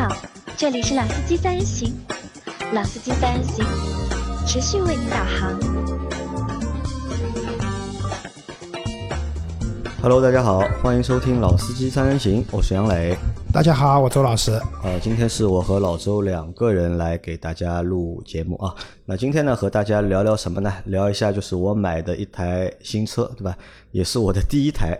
好，这里是老司机三人行，老司机三人行，持续为您导航。Hello，大家好，欢迎收听老司机三人行，我是杨磊。大家好，我周老师。呃，今天是我和老周两个人来给大家录节目啊。那今天呢，和大家聊聊什么呢？聊一下就是我买的一台新车，对吧？也是我的第一台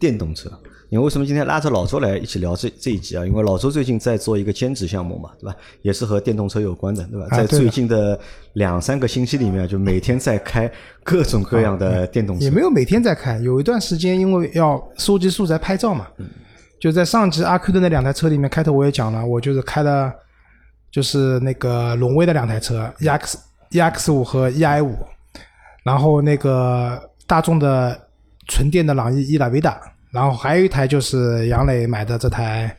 电动车。因为为什么今天拉着老周来一起聊这这一集啊？因为老周最近在做一个兼职项目嘛，对吧？也是和电动车有关的，对吧？在最近的两三个星期里面，就每天在开各种各样的电动车。也没有每天在开，有一段时间因为要收集素材拍照嘛，就在上集阿 Q 的那两台车里面，开头我也讲了，我就是开了就是那个荣威的两台车，EX EX 五和 EI 五，然后那个大众的纯电的朗逸伊拉维达，然后还有一台就是杨磊买的这台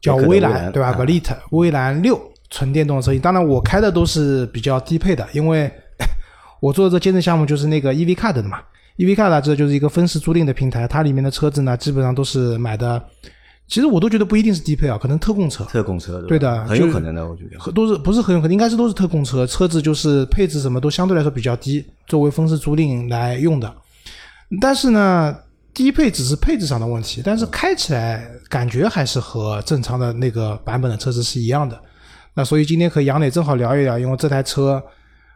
叫威兰，对吧啊 v a l i t 威兰六纯电动车型，当然我开的都是比较低配的，因为 我做的这兼职项目就是那个 EV Card 的嘛，EV Card 呢这就是一个分时租赁的平台，它里面的车子呢基本上都是买的，其实我都觉得不一定是低配啊，可能特供车，特供车，吧？对的很有可能的，我觉得。都是不是很有可能，应该是都是特供车，车子就是配置什么都相对来说比较低，作为分时租赁来用的。但是呢，低配只是配置上的问题，但是开起来感觉还是和正常的那个版本的车子是一样的。那所以今天和杨磊正好聊一聊，因为这台车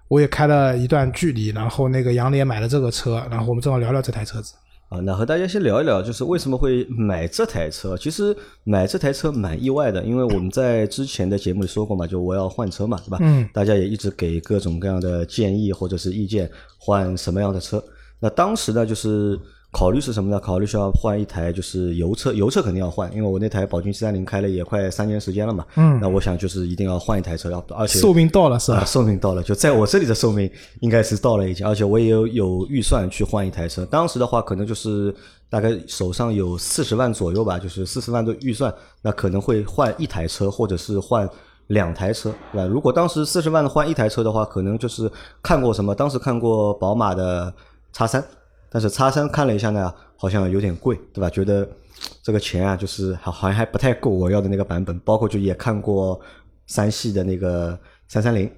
我也开了一段距离，然后那个杨磊也买了这个车，然后我们正好聊聊这台车子。啊，那和大家先聊一聊，就是为什么会买这台车。其实买这台车蛮意外的，因为我们在之前的节目里说过嘛，就我要换车嘛，对吧？嗯。大家也一直给各种各样的建议或者是意见，换什么样的车。那当时呢，就是考虑是什么呢？考虑是要换一台就是油车，油车肯定要换，因为我那台宝骏七三零开了也快三年时间了嘛。嗯那我想就是一定要换一台车，要而且寿命到了是啊，吧？寿命到了，就在我这里的寿命应该是到了已经，而且我也有有预算去换一台车。当时的话，可能就是大概手上有四十万左右吧，就是四十万的预算，那可能会换一台车，或者是换两台车，对吧？如果当时四十万换一台车的话，可能就是看过什么，当时看过宝马的叉三，但是叉三看了一下呢，好像有点贵，对吧？觉得这个钱啊，就是好好像还不太够我要的那个版本，包括就也看过三系的那个三三零，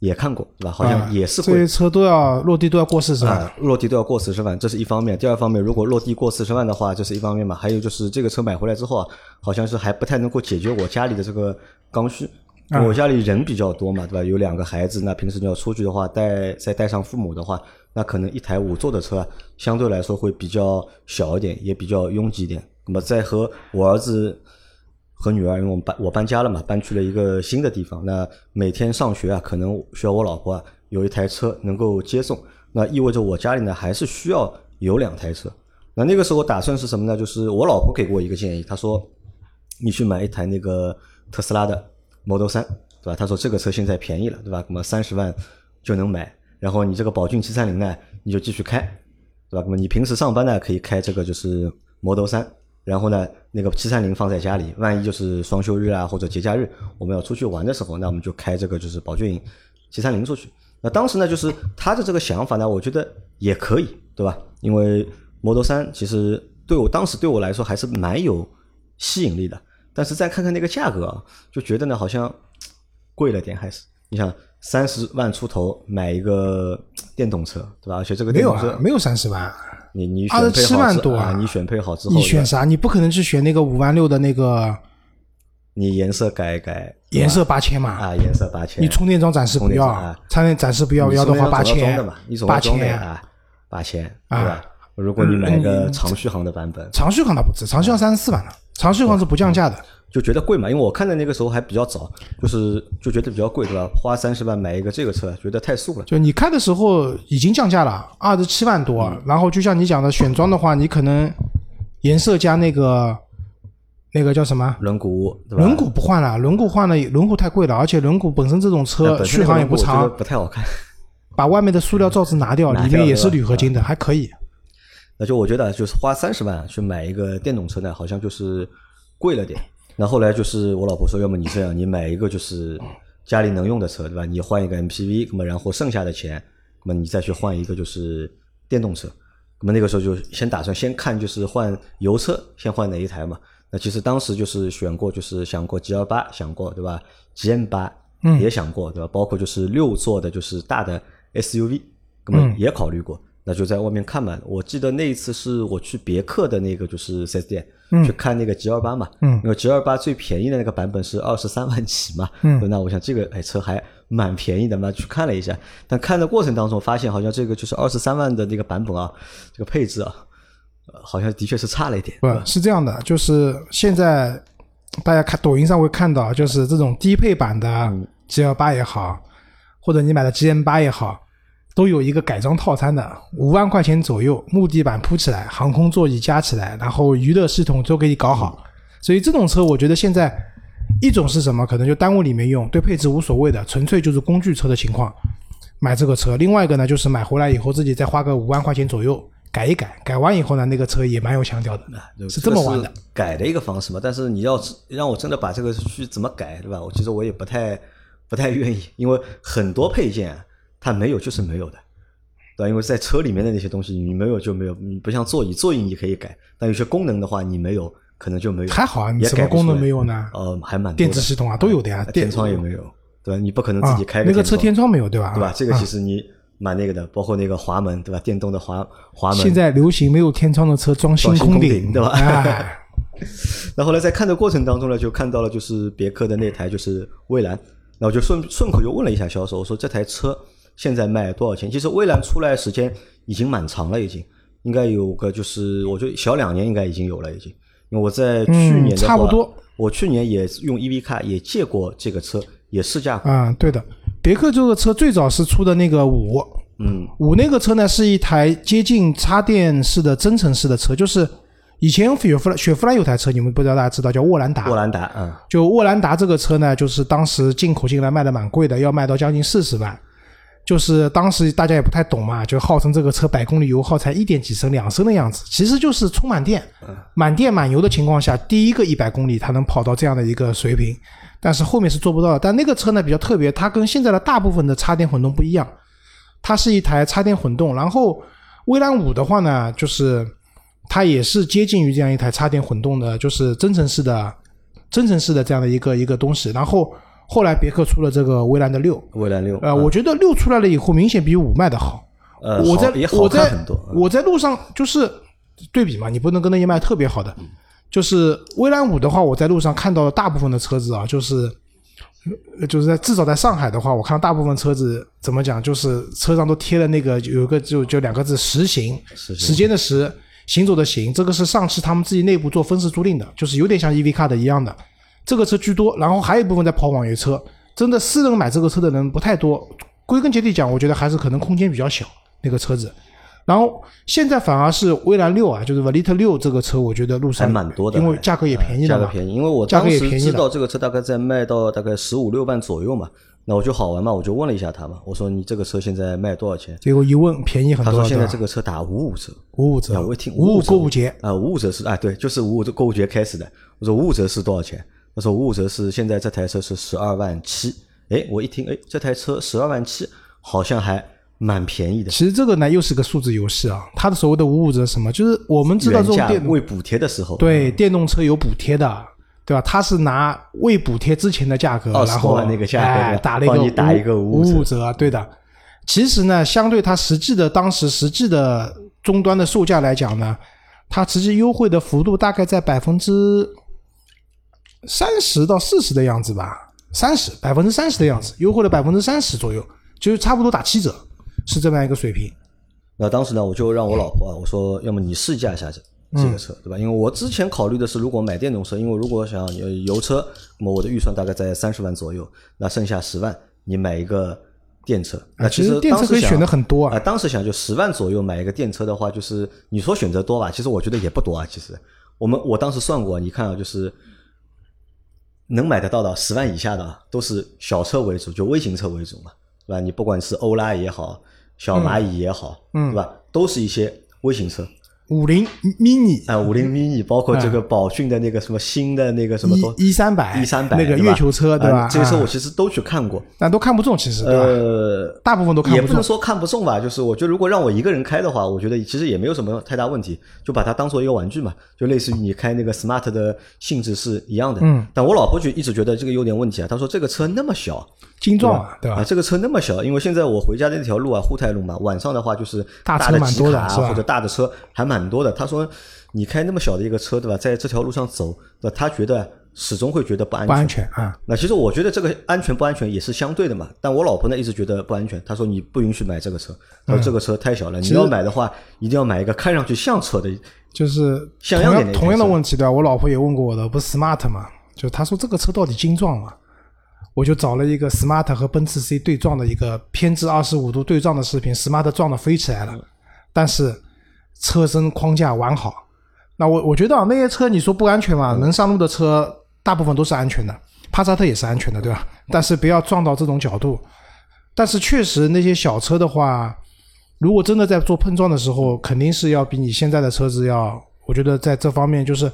也看过，对吧？好像啊也是贵这些。车都要落地都要过四十万。啊，落地都要过四十万，这是一方面。第二方面，如果落地过四十万的话，这是一方面嘛。还有就是这个车买回来之后啊，好像是还不太能够解决我家里的这个刚需。我家里人比较多嘛，对吧？有两个孩子，那平时你要出去的话，带再带上父母的话，那可能一台五座的车啊相对来说会比较小一点，也比较拥挤一点。那么再和我儿子和女儿，因为我们搬我搬家了嘛，搬去了一个新的地方。那每天上学啊，可能需要我老婆啊有一台车能够接送，那意味着我家里呢还是需要有两台车。那那个时候我打算是什么呢？就是我老婆给过我一个建议，她说你去买一台那个特斯拉的 Model 三，对吧？她说这个车现在便宜了，对吧？那么三十万就能买，然后你这个宝骏七三零呢，你就继续开，对吧？那么你平时上班呢可以开这个就是 Model 三，然后呢那个七三零放在家里，万一就是双休日啊或者节假日我们要出去玩的时候，那我们就开这个就是宝骏七三零出去。那当时呢，就是他的这个想法呢，我觉得也可以，对吧？因为 Model 三其实对我当时对我来说还是蛮有吸引力的，但是再看看那个价格啊，就觉得呢好像贵了点，还是你想三十万出头买一个电动车，对吧？而且这个没有啊，没有三十万，你你选配27好之万多啊啊，你选配好之后，你选啥？你不可能去选那个五万六的那个你颜色改一改，颜色八千嘛？啊，颜色八千，你充电桩暂时不要充电桩啊，充电暂时不要，要的话八千八千。啊，八千，啊对吧？如果你买一个嗯长续航的版本，长续航它不止，长续航三十四万了，长续航是不降价的。就觉得贵嘛，因为我看的那个时候还比较早，就是就觉得比较贵，对吧？花三十万买一个这个车，觉得太素了。就你开的时候已经降价了，二十七万多。嗯然后就像你讲的，选装的话，你可能颜色加那个那个叫什么？轮毂，轮毂不换了，轮毂换了，轮毂太贵了，而且轮毂本身这种车续航也不长，不太好看。把外面的塑料罩子拿掉，里面也是铝合金的，还可以。那就我觉得就是花三十万去买一个电动车呢，好像就是贵了点。那后来就是我老婆说，要么你这样，你买一个就是家里能用的车，对吧？你换一个 MPV，那么然后剩下的钱，那么你再去换一个就是电动车。那么那个时候就先打算先看就是换油车，先换哪一台嘛？那其实当时就是选过，就是想过 G L 八，想过对吧？G M 八嗯也想过对吧？包括就是六座的，就是大的 S U V，那么也考虑过。那就在外面看嘛。我记得那一次是我去别克的那个就是四 S 店、去看那个 G 二八嘛，嗯。因为 G 二八最便宜的那个版本是二十三万起嘛，嗯。那我想这个哎车还蛮便宜的嘛，去看了一下，但看的过程当中发现好像这个就是二十三万的那个版本啊，这个配置啊，呃好像的确是差了一点。不是这样的，就是现在大家看抖音上会看到，就是这种低配版的 G 二八也好，或者你买的 G M 八也好，都有一个改装套餐的，五万块钱左右，木地板铺起来，航空座椅加起来，然后娱乐系统都给你搞好。所以这种车，我觉得现在一种是什么，可能就单位里面用，对配置无所谓的，纯粹就是工具车的情况，买这个车。另外一个呢，就是买回来以后自己再花个五万块钱左右改一改，改完以后呢，那个车也蛮有腔调的，就是这么玩的。改的一个方式嘛。但是你要让我真的把这个去怎么改，对吧？我其实我也不太不太愿意，因为很多配件啊，它没有就是没有的，对吧？因为在车里面的那些东西，你没有就没有，你不像座椅，座椅你可以改，但有些功能的话，你没有可能就没有。还好啊，你也什么功能没有呢？呃，还蛮多电子系统啊都有的呀天窗也没有，对吧？你不可能自啊己开，那个车天窗，没有对吧？对吧？这个啊其实你蛮那个的，包括那个滑门，对吧？电动的滑滑门，现在流行没有天窗的车装星空顶，对吧哎，那后来在看的过程当中呢，就看到了就是别克的那台就是蔚蓝，那我就顺顺口就问了一下销售，我说这台车现在卖多少钱？其实蔚蓝出来时间已经蛮长了，已经应该有个就是我觉得小两年应该已经有了，已经。因为我在去年的话、嗯差不多，我去年也用 EV 卡也借过这个车，也试驾过。啊，对的，别克这个车最早是出的那个五嗯，五那个车呢，是一台接近插电式的增程式的车，就是以前雪佛兰雪佛兰有台车，你们不知道大家知道叫沃兰达，沃兰达，嗯，就沃兰达这个车呢，就是当时进口进来卖的蛮贵的，要卖到将近四十万。就是当时大家也不太懂嘛，就号称这个车百公里油耗才一点几升、两升的样子，其实就是充满电、满电满油的情况下，第一个一百公里它能跑到这样的一个水平，但是后面是做不到的。但那个车呢比较特别，它跟现在的大部分的插电混动不一样，它是一台插电混动。然后蔚蓝五的话呢，就是它也是接近于这样一台插电混动的，就是增程式的增程式的这样的一个一个东西。然后后来别克出了这个威兰的六，威兰六，呃，嗯。我觉得六出来了以后，明显比五卖的好。呃我在我在我在路上就是对比嘛，你不能跟那些卖特别好的。就是威兰五的话，我在路上看到的大部分的车子啊，就是呃就是在至少在上海的话，我看到大部分车子怎么讲，就是车上都贴了那个有一个就就两个字“实行”，实行。时间的时，行走的行，这个是上汽他们自己内部做分时租赁的，就是有点像 EV car 的一样的，这个车居多，然后还有一部分在跑网约车，真的私人买这个车的人不太多。归根结底讲，我觉得还是可能空间比较小那个车子。然后现在反而是蔚蓝六啊，就是 Velite 六这个车，我觉得路上还蛮多的，因为价格也便宜了嘛，价格便宜。因为我价当时知道这个车大概在卖到大概十五六万左右嘛，那我就好玩嘛，我就问了一下他嘛，我说你这个车现在卖多少钱？结果一问便宜很多，他说现在这个车打五五折，五五折，啊我一听五五折购物节，啊，五五折是啊，对，就是五五购物节开始的。我说五五折是多少钱？他说五五折是现在这台车是十二万七。哎，我一听，哎，这台车十二万七，好像还蛮便宜的。其实这个呢又是个数字游戏啊，它的所谓的五五折是什么？就是我们知道这种电未补贴的时候，对电动车有补贴的，对吧？它是拿未补贴之前的价格，然后那个价格哎打了一个帮你打一个五五折，对的。其实呢，相对它实际的当时实际的终端的售价来讲呢，它实际优惠的幅度大概在百分之三十到四十的样子吧，三十百分之三十的样子，优惠了百分之三十左右，就是差不多打七折，是这么样一个水平。那当时呢，我就让我老婆啊，我说，要么你试驾一下这这个车，对吧？因为我之前考虑的是，如果买电动车，因为如果想呃油车，那么我的预算大概在三十万左右，那剩下十万你买一个电车。那啊其实电车可以选的很多啊啊，当时想就十万左右买一个电车的话，就是你说选择多吧，其实我觉得也不多啊。其实我们我当时算过，你看啊，就是能买得到的十万以下的啊都是小车为主，就微型车为主嘛，对吧？你不管是欧拉也好，小蚂蚁也好，嗯对吧？都是一些微型车。五菱 mini 啊，五菱 mini，包括这个宝骏的那个什么新的那个什么多一三百一三百那个月球车对吧？这些车啊我其实都去看过，但都看不中，其实？呃，大部分都看不中。也不能说看不中吧，就是我觉得如果让我一个人开的话，我觉得其实也没有什么太大问题，就把它当做一个玩具嘛，就类似于你开那个 smart 的性质是一样的。嗯，但我老婆就一直觉得这个有点问题啊，她说这个车那么小，精壮啊，对吧？啊，这个车那么小，因为现在我回家的那条路啊，沪太路嘛，晚上的话就是大车的蛮多的是吧吉卡啊或者大的车还蛮多的。他说你开那么小的一个车，对吧？在这条路上走，对吧？他觉得始终会觉得不安全。不安全啊。那其实我觉得这个安全不安全也是相对的嘛。但我老婆呢一直觉得不安全，她说你不允许买这个车，她说这个车太小了，你要买的话一定要买一个看上去像车的。就是像样点的同样的问题对吧？我老婆也问过我的，不是 smart 嘛？就他说这个车到底精壮吗？我就找了一个 smart 和奔驰 C 对撞的一个偏置二十五度对撞的视频，smart 撞的飞起来了，但是车身框架完好。那我我觉得啊，那些车你说不安全嘛？能上路的车大部分都是安全的，帕萨特也是安全的，对吧？但是不要撞到这种角度。但是确实那些小车的话，如果真的在做碰撞的时候，肯定是要比你现在的车子要，我觉得在这方面就是，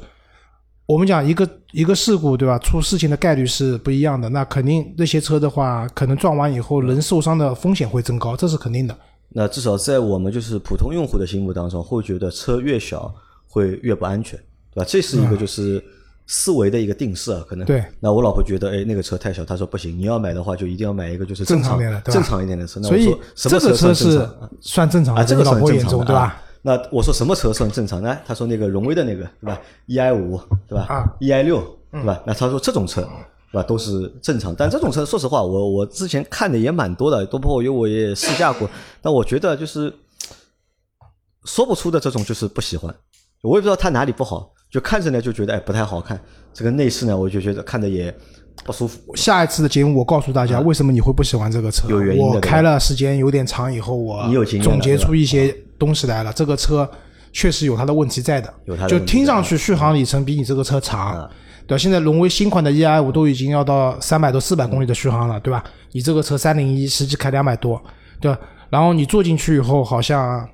我们讲一个一个事故对吧？出事情的概率是不一样的，那肯定那些车的话，可能撞完以后人受伤的风险会增高，这是肯定的。那至少在我们就是普通用户的心目当中，会觉得车越小会越不安全，对吧？这是一个就是思维的一个定式啊，可能。对。那我老婆觉得，哎，那个车太小，她说不行，你要买的话就一定要买一个就是正常正常一点的车。那所以这个车是？算正常的，啊，这个在老婆眼算正常的中对吧？啊？那我说什么车算正常呢？他说那个荣威的那个，对吧？EI 五，对吧啊？EI 六，对吧？那他说这种车，对吧？都是正常。但这种车，说实话，我我之前看的也蛮多的，都包括有我也试驾过。但我觉得就是说不出的这种，就是不喜欢。我也不知道它哪里不好，就看着呢就觉得哎不太好看。这个内饰呢，我就觉得看着也不舒服。下一次的节目我告诉大家为什么你会不喜欢这个车。啊有原因的我开了时间有点长以后，我你有经验总结出一些东西来了。这个车确实有它的问题在的，有它的就听上去续航里程比你这个车长啊。对吧？现在荣威新款的 EI 五都已经要到三百多、四百公里的续航了，对吧？你这个车三零一实际开两百多，对吧？然后你坐进去以后，好像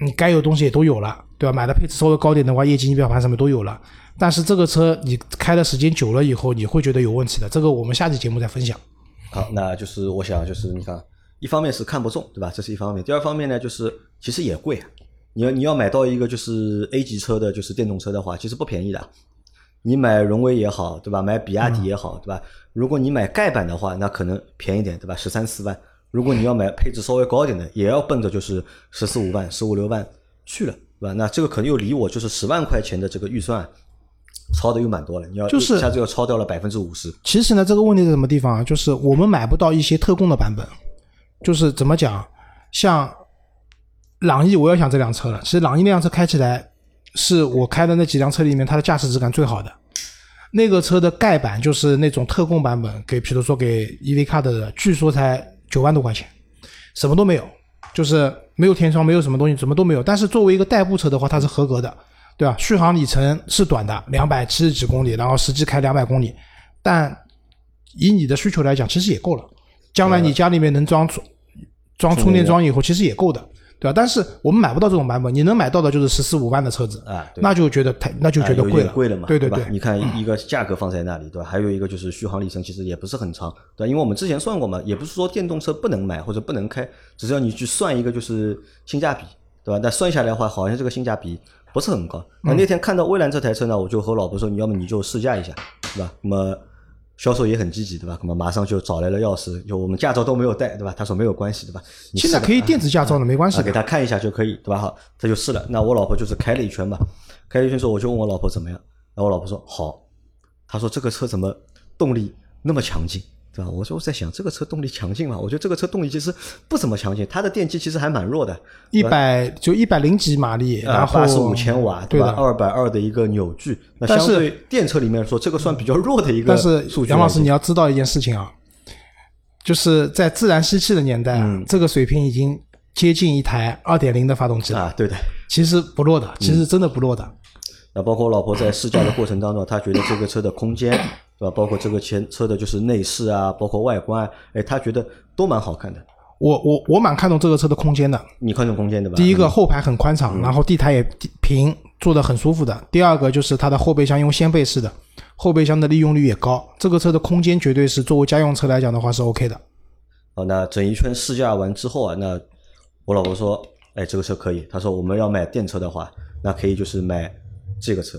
你该有东西也都有了，对吧？买的配置稍微高点的话，液晶仪表盘什么都有了。但是这个车你开的时间久了以后，你会觉得有问题的。这个我们下期节目再分享。好，那就是我想就是你看，一方面是看不中，对吧？这是一方面。第二方面呢，就是其实也贵啊。你要你要买到一个就是 A 级车的，就是电动车的话，其实不便宜的。你买荣威也好，对吧？买比亚迪也好，对吧？如果你买丐版的话，那可能便宜点，对吧？十三四万。如果你要买配置稍微高一点的，也要奔着就是十四五万、十五六万去了，对吧？那这个可能又离我就是十万块钱的这个预算超的又蛮多了。你要就是一下子又超掉了百分之五十。其实呢，这个问题在什么地方啊？就是我们买不到一些特供的版本，就是怎么讲，像朗逸，我要想这辆车了。其实朗逸那辆车开起来，是我开的那几辆车里面它的驾驶质感最好的。那个车的盖板就是那种特供版本，给比如说给 EV Car 的，据说才九万多块钱，什么都没有，就是没有天窗，没有什么东西，什么都没有。但是作为一个代步车的话，它是合格的，对吧？续航里程是短的，两百七十几公里，然后实际开两百公里，但以你的需求来讲，其实也够了。将来你家里面能装充装充电桩以后，其实也够的，对吧？但是我们买不到这种版本，你能买到的就是十四五万的车子，啊那就觉得太，那就觉得贵了，点贵了嘛，对对对吧？你看一个价格放在那里，对吧？还有一个就是续航里程其实也不是很长，对吧？因为我们之前算过嘛，也不是说电动车不能买或者不能开，只是要你去算一个就是性价比，对吧？那算下来的话，好像这个性价比不是很高。那那天看到蔚蓝这台车呢，我就和老婆说，你要么你就试驾一下，对吧？那么销售也很积极，对吧？那么马上就找来了钥匙，就我们驾照都没有带，对吧？他说没有关系，对吧？你现在可以电子驾照了，没关系啊，给。他看一下就可以，对吧？好，他就试了。那我老婆就是开了一圈嘛，开了一圈之后，我就问我老婆怎么样，然后我老婆说好，她说这个车怎么动力那么强劲，对吧？我说我在想这个车动力强劲嘛，我觉得这个车动力其实不怎么强劲，它的电机其实还蛮弱的，一百就一百零几马力，然后八十五千瓦，对吧。二百二的一个扭矩，那相对电车里面说，这个算比较弱的一个但是数据。杨老师，你要知道一件事情啊，就是在自然吸气的年代啊，嗯这个水平已经接近一台二点零的发动机了，啊，对的。其实不弱的，其实真的不弱的。那包括我老婆在试驾的过程当中，她觉得这个车的空间，对吧？包括这个前车的就是内饰啊，包括外观啊，哎，他觉得都蛮好看的。我我我蛮看重这个车的空间的。你看重空间对吧？第一个后排很宽敞，然后地台也平，坐得很舒服的。第二个就是它的后备箱用掀背式的，后备箱的利用率也高。这个车的空间绝对是作为家用车来讲的话是 OK 的。好，那整一圈试驾完之后啊，那我老婆说，哎，这个车可以。她说我们要买电车的话，那可以就是买这个车。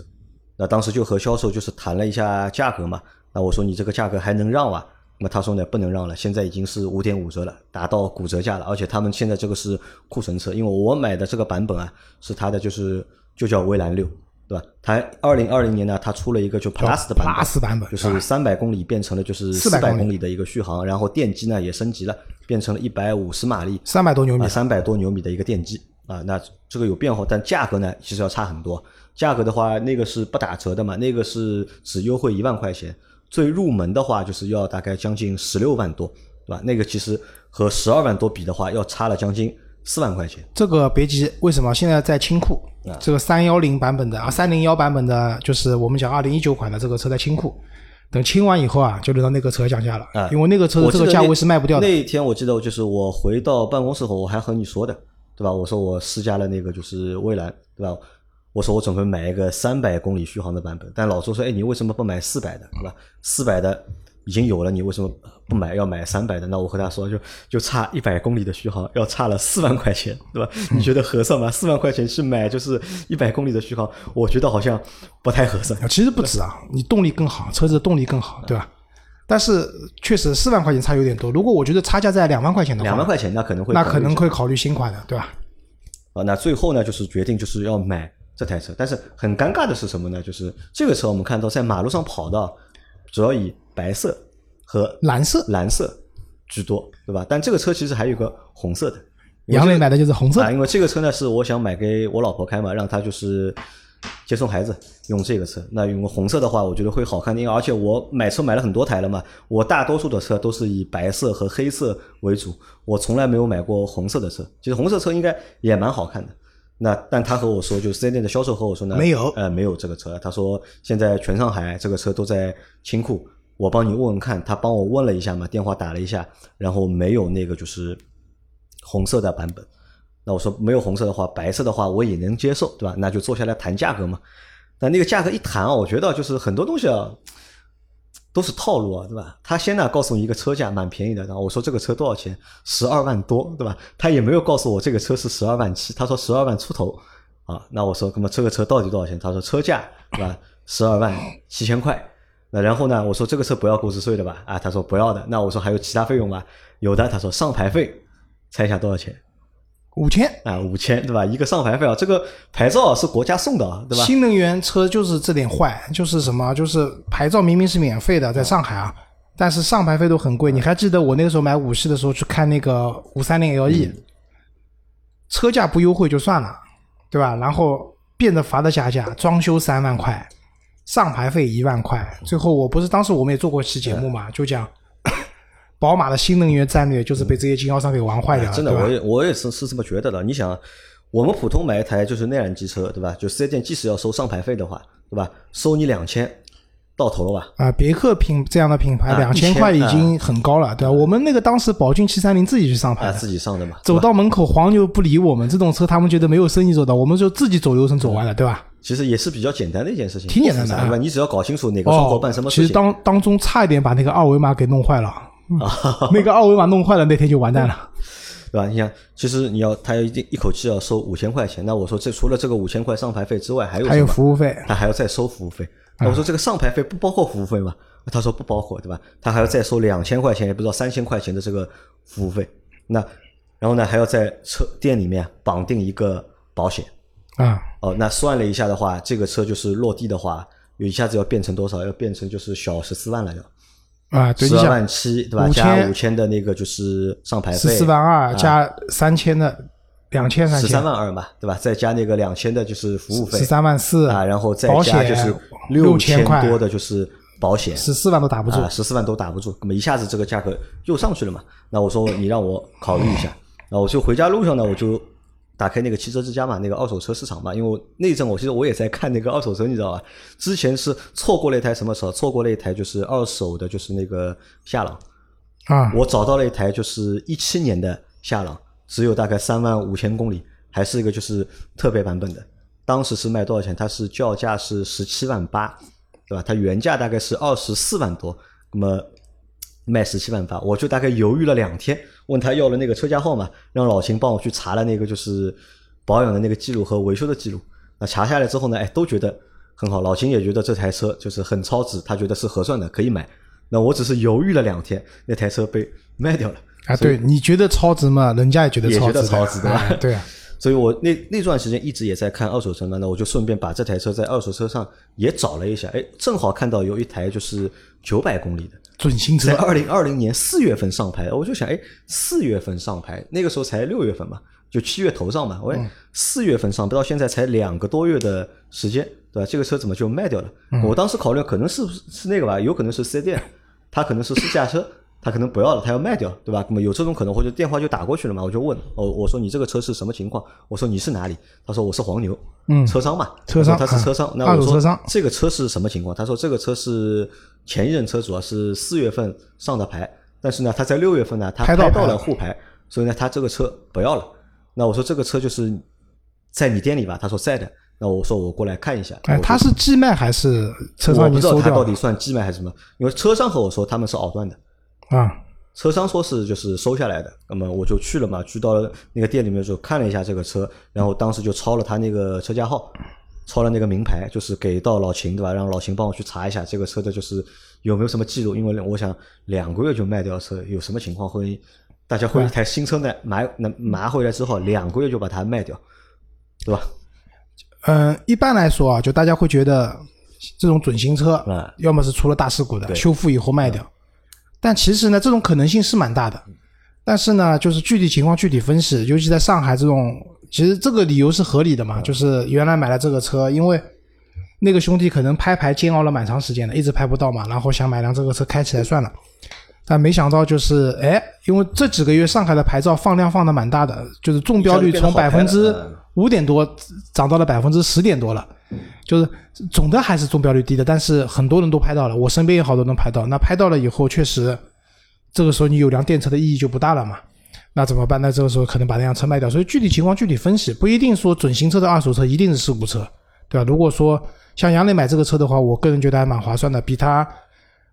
那当时就和销售就是谈了一下价格嘛。那我说你这个价格还能让吗？那他说呢不能让了，现在已经是五点五折了，达到骨折价了。而且他们现在这个是库存车，因为我买的这个版本啊是它的就是就叫蔚蓝六，对吧？它二零二零年呢，它出了一个就 Plus 的版本，Plus 版本就是三百公里变成了就是四百公里的一个续航，然后电机呢也升级了，变成了一百五十马力，三百多牛米，三百多牛米的一个电机啊。那这个有变化，但价格呢其实要差很多。价格的话，那个是不打折的嘛，那个是只优惠一万块钱。最入门的话，就是要大概将近十六万多，对吧？那个其实和十二万多比的话，要差了将近四万块钱。这个别急，为什么？现在在清库，这个三幺零版本的啊，三零幺版本的，就是我们讲二零一九款的这个车在清库，等清完以后啊，就轮到那个车降价了。啊，因为那个车的这个价位是卖不掉的。那天我记得，就是我回到办公室后，我还和你说的，对吧？我说我试驾了那个就是蔚蓝，对吧？我说我准备买一个三百公里续航的版本，但老周说：“哎，你为什么不买四百的？对吧？四百的已经有了，你为什么不买？要买三百的？”那我和他说：“就就差一百公里的续航，要差了四万块钱，对吧？你觉得合算吗？四万块钱去买就是一百公里的续航，我觉得好像不太合算。其实不止啊，你动力更好，车子动力更好，对吧？但是确实四万块钱差有点多。如果我觉得差价在两万块钱的话，两万块钱那可能会那可能会考虑新款的，对吧？啊，那最后呢，就是决定就是要买。这台车，但是很尴尬的是什么呢？就是这个车我们看到在马路上跑的，主要以白色和蓝色、蓝色居多，对吧？但这个车其实还有个红色的。杨磊买的就是红色啊，因为这个车呢是我想买给我老婆开嘛，让她就是接送孩子用这个车。那用红色的话，我觉得会好看点，而且我买车买了很多台了嘛，我大多数的车都是以白色和黑色为主，我从来没有买过红色的车。其实红色车应该也蛮好看的。那但他和我说，就四 S 店的销售和我说呢，没有，呃，没有这个车。他说现在全上海这个车都在清库，我帮你问问看。他帮我问了一下嘛，电话打了一下，然后没有那个就是红色的版本。那我说没有红色的话，白色的话我也能接受，对吧？那就坐下来谈价格嘛。但那个价格一谈啊，我觉得就是很多东西啊。都是套路啊，对吧？他先呢告诉你一个车价蛮便宜的，然后我说这个车多少钱？十二万多，对吧？他也没有告诉我这个车是十二万七，他说十二万出头啊。那我说，那么这个车到底多少钱？他说车价对吧？十二万七千块。那然后呢？我说这个车不要购置税的吧？啊，他说不要的。那我说还有其他费用吗？有的。他说上牌费，猜一下多少钱？五千啊，五千对吧？一个上牌费啊，这个牌照是国家送的，对吧？新能源车就是这点坏，就是什么？就是牌照明明是免费的，在上海啊，但是上牌费都很贵。你还记得我那个时候买五系的时候去看那个五三零 LE，车价不优惠就算了，对吧？然后变着法的加价，装修三万块，上牌费一万块，最后我不是当时我们也做过一期节目嘛，就讲。宝马的新能源战略就是被这些经销商给玩坏掉了，真的，我也我也是是这么觉得的。你想，我们普通买一台就是内燃机车，对吧？就四 S 店即使要收上牌费的话，对吧？收你两千，到头了吧？啊，别克品这样的品牌两千块已经很高了，对吧？我们那个当时宝骏七三零自己去上牌，自己上的嘛。走到门口黄牛不理我们，这种车他们觉得没有生意做到，我们就自己走流程走完了，对吧？其实也是比较简单的一件事情，挺简单的，对吧？你只要搞清楚哪个窗口办什么事情。其实当当中差一点把那个二维码给弄坏了。啊，那个二维码弄坏了，那天就完蛋了，对吧？你想，其实你要他要一定一口气要收五千块钱，那我说这除了这个五千块上牌费之外，还有还有服务费，他还要再收服务费。我说这个上牌费不包括服务费吗？他说不包括，对吧？他还要再收两千块钱，也不知道三千块钱的这个服务费。那然后呢，还要在车店里面绑定一个保险啊。哦，那算了一下的话，这个车就是落地的话，一下子要变成多少？要变成就是小十四万了要。啊，十二万七，对吧？加五千的那个就是上牌费，十四万二加三千的两千三，十三万二嘛，对吧？再加那个两千的就是服务费，十三万四啊，然后再加就是六千多的就是保险，十四万都打不住，十四万都打不住，那么一下子这个价格又上去了嘛？那我说你让我考虑一下，那我就回家路上呢，我就。打开那个汽车之家嘛，那个二手车市场嘛，因为那阵我其实我也在看那个二手车，你知道吧？之前是错过了一台什么车？错过了一台就是二手的，就是那个夏朗啊。我找到了一台就是一七年的夏朗，只有大概三万五千公里，还是一个就是特别版本的。当时是卖多少钱？它是叫价是十七万八，对吧？它原价大概是二十四万多，那么卖十七万八，我就大概犹豫了两天，问他要了那个车架号嘛，让老秦帮我去查了那个就是保养的那个记录和维修的记录。那查下来之后呢，哎，都觉得很好。老秦也觉得这台车就是很超值，他觉得是合算的，可以买。那我只是犹豫了两天，那台车被卖掉了。啊，对，你觉得超值嘛？人家也觉得超值，超值对吧？对啊。所以我那那段时间一直也在看二手车嘛，那我就顺便把这台车在二手车上也找了一下，哎，正好看到有一台就是九百公里的准新车，在二零二零年四月份上牌，我就想，哎，四月份上牌，那个时候才六月份嘛，就七月头上嘛，我，四月份上，不到现在才两个多月的时间，对吧？这个车怎么就卖掉了？我当时考虑可能是是那个吧，有可能是四 S 店，他可能是试驾车。他可能不要了，他要卖掉，对吧？那么有这种可能，或者电话就打过去了嘛？我就问，哦，我说你这个车是什么情况？我说你是哪里？他说我是黄牛，嗯，车商嘛，车商，他是车商。那我说这个车是什么情况？他说这个车是前一任车主啊，是四月份上的牌，但是呢，他在六月份呢，他拍到了沪牌，所以呢，他这个车不要了。那我说这个车就是在你店里吧？他说在的。那我说我过来看一下。哎，他是寄卖还是车商？我不知道他到底算寄卖还是什么，因为车商和我说他们是藕断的。啊，车商说是就是收下来的，那么我就去了嘛，去到了那个店里面就看了一下这个车，然后当时就抄了他那个车架号，抄了那个名牌，就是给到老秦对吧？让老秦帮我去查一下这个车的就是有没有什么记录，因为我想两个月就卖掉车，有什么情况会大家会一台新车呢买那拿回来之后两个月就把它卖掉，对吧？嗯，一般来说啊，就大家会觉得这种准新车，要么是出了大事故的，修复以后卖掉。但其实呢，这种可能性是蛮大的。但是呢，就是具体情况具体分析，尤其在上海这种，其实这个理由是合理的嘛。就是原来买了这个车，因为那个兄弟可能拍牌煎熬了蛮长时间的，一直拍不到嘛，然后想买辆这个车开起来算了。但没想到就是，哎，因为这几个月上海的牌照放量放的蛮大的，就是中标率从百分之五点多涨到了百分之十点多了。就是总的还是中标率低的，但是很多人都拍到了，我身边有好多人拍到。那拍到了以后，确实这个时候你有辆电车的意义就不大了嘛？那怎么办？那这个时候可能把那辆车卖掉。所以具体情况具体分析，不一定说准新车的二手车一定是事故车，对吧？如果说像杨磊买这个车的话，我个人觉得还蛮划算的，比他。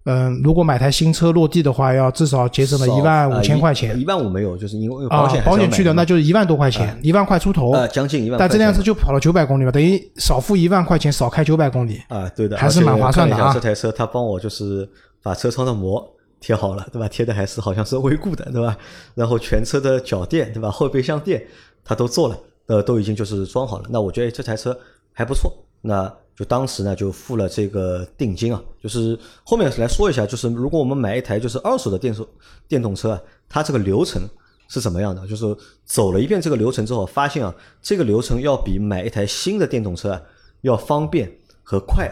嗯，如果买台新车落地的话，要至少节省了一万五千块钱。一万五没有，就是因为保险保险去掉，那就是一万多块钱，一万块出头。呃，将近一万。但这辆车就跑了九百公里吧，等于少付一万块钱，少开九百公里。啊，对的，还是蛮划算的啊。这台车他帮我就是把车窗的膜贴好了，对吧？贴的还是好像是微固的，对吧？然后全车的脚垫，对吧？后备箱垫他都做了，呃，都已经就是装好了。那我觉得这台车还不错。那就当时呢，就付了这个定金啊。就是后面来说一下，就是如果我们买一台就是二手的电手电动车啊，它这个流程是怎么样的？就是走了一遍这个流程之后，发现啊，这个流程要比买一台新的电动车啊要方便和快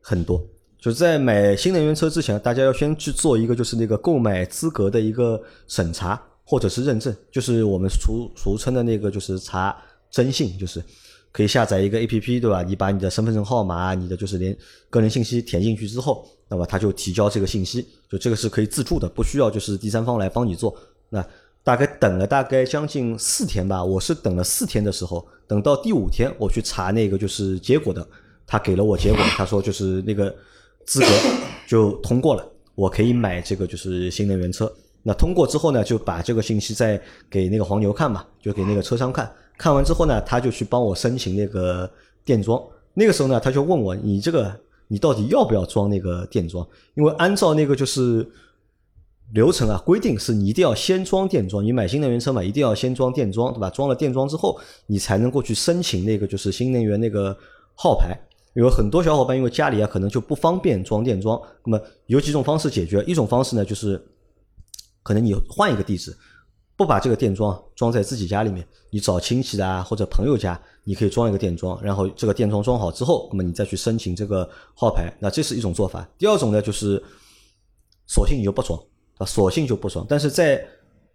很多。就在买新能源车之前，大家要先去做一个就是那个购买资格的一个审查或者是认证，就是我们俗俗称的那个就是查征信，就是。可以下载一个 A P P，对吧？你把你的身份证号码、你的就是连个人信息填进去之后，那么他就提交这个信息，就这个是可以自助的，不需要就是第三方来帮你做。那大概等了大概将近四天吧，我是等了四天的时候，等到第五天我去查那个就是结果的，他给了我结果，他说就是那个资格就通过了，我可以买这个就是新能源车。那通过之后呢，就把这个信息再给那个黄牛看嘛，就给那个车商看。看完之后呢，他就去帮我申请那个电桩。那个时候呢，他就问我：“你这个你到底要不要装那个电桩？”因为按照那个就是流程啊，规定是你一定要先装电桩。你买新能源车嘛，一定要先装电桩，对吧？装了电桩之后，你才能够去申请那个就是新能源那个号牌。有很多小伙伴因为家里啊可能就不方便装电桩，那么有几种方式解决。一种方式呢，就是可能你换一个地址。不把这个电桩装在自己家里面，你找亲戚的啊或者朋友家，你可以装一个电桩，然后这个电桩装好之后，那么你再去申请这个号牌，那这是一种做法。第二种呢，就是索性你就不装啊，索性就不装。但是在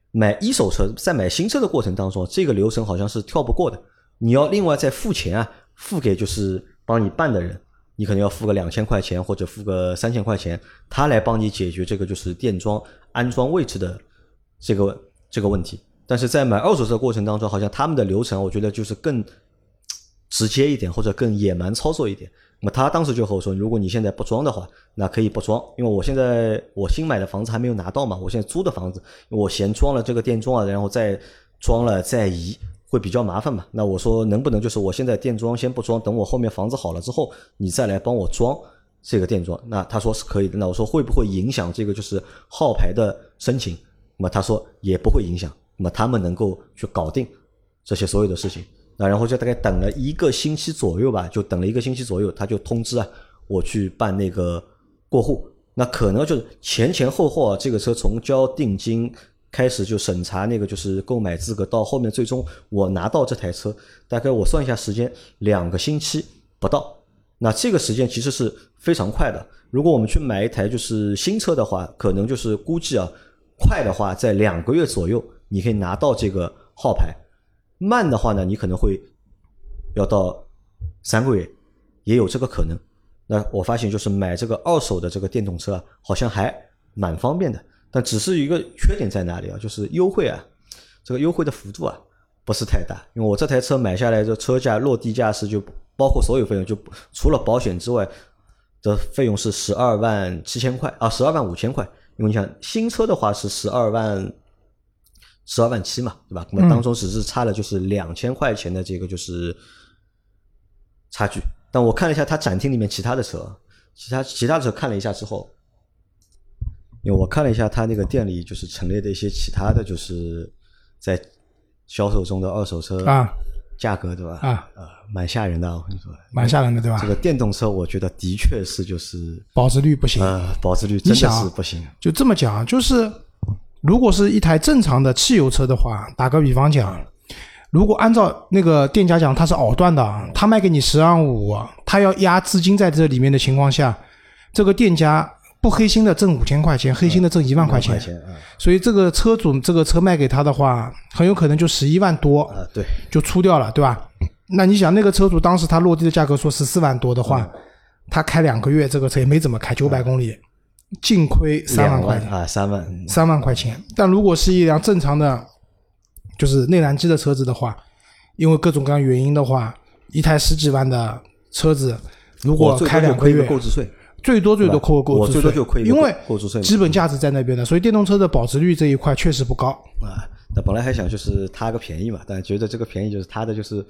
买一手车、在买新车的过程当中，这个流程好像是跳不过的，你要另外再付钱啊，付给就是帮你办的人，你可能要付个两千块钱或者付个三千块钱，他来帮你解决这个就是电桩安装位置的这个。这个问题，但是在买二手车过程当中，好像他们的流程，我觉得就是更直接一点，或者更野蛮操作一点。那么他当时就和我说，如果你现在不装的话，那可以不装，因为我现在我新买的房子还没有拿到嘛，我现在租的房子，我嫌装了这个电装啊，然后再装了再移，会比较麻烦嘛。那我说能不能就是我现在电装先不装，等我后面房子好了之后，你再来帮我装这个电装？那他说是可以的。那我说会不会影响这个就是号牌的申请？那么他说也不会影响。那么他们能够去搞定这些所有的事情。那然后就大概等了一个星期左右吧，就等了一个星期左右，他就通知啊，我去办那个过户。那可能就是前前后后啊，这个车从交定金开始就审查那个就是购买资格，到后面最终我拿到这台车，大概我算一下时间，两个星期不到。那这个时间其实是非常快的。如果我们去买一台就是新车的话，可能就是估计啊，快的话在两个月左右你可以拿到这个号牌。慢的话呢，你可能会要到三个月，也有这个可能。那我发现就是买这个二手的这个电动车啊，好像还蛮方便的。但只是一个缺点在哪里啊？就是优惠啊，这个优惠的幅度啊不是太大。因为我这台车买下来，这车价落地价是就包括所有费用，就除了保险之外的费用是十二万七千块啊，十二万五千块。因为你想新车的话是十二万。十二万七嘛，对吧？那么当中只是差了就是两千块钱的这个就是差距。但我看了一下他展厅里面其他的车，其他其他的车看了一下之后，因为我看了一下他那个店里就是陈列的一些其他的就是在销售中的二手车啊价格，对吧？啊呃，蛮吓人的，我跟你说，蛮吓人的，对吧？这个电动车我觉得的确是就是保值率不行，呃，保值率真的是不行。就这么讲，就是。如果是一台正常的汽油车的话，打个比方讲，如果按照那个店家讲，他是熬断的，他卖给你十万五，他要压资金在这里面的情况下，这个店家不黑心的挣五千块钱，黑心的挣一万块钱，所以这个车主这个车卖给他的话，很有可能就十一万多，啊，对，就出掉了，对吧？那你想，那个车主当时他落地的价格说十四万多的话，他开两个月这个车也没怎么开，九百公里。净亏三万块钱。啊，三万三万块钱。但如果是一辆正常的，就是内燃机的车子的话，因为各种各样原因的话，一台十几万的车子，如果开两个月，购置税最多最多扣个购置税，因为购置税基本价值在那边的，所以电动车的保值率这一块确实不高啊。那本来还想就是贪个便宜嘛，但觉得这个便宜就是它的就是。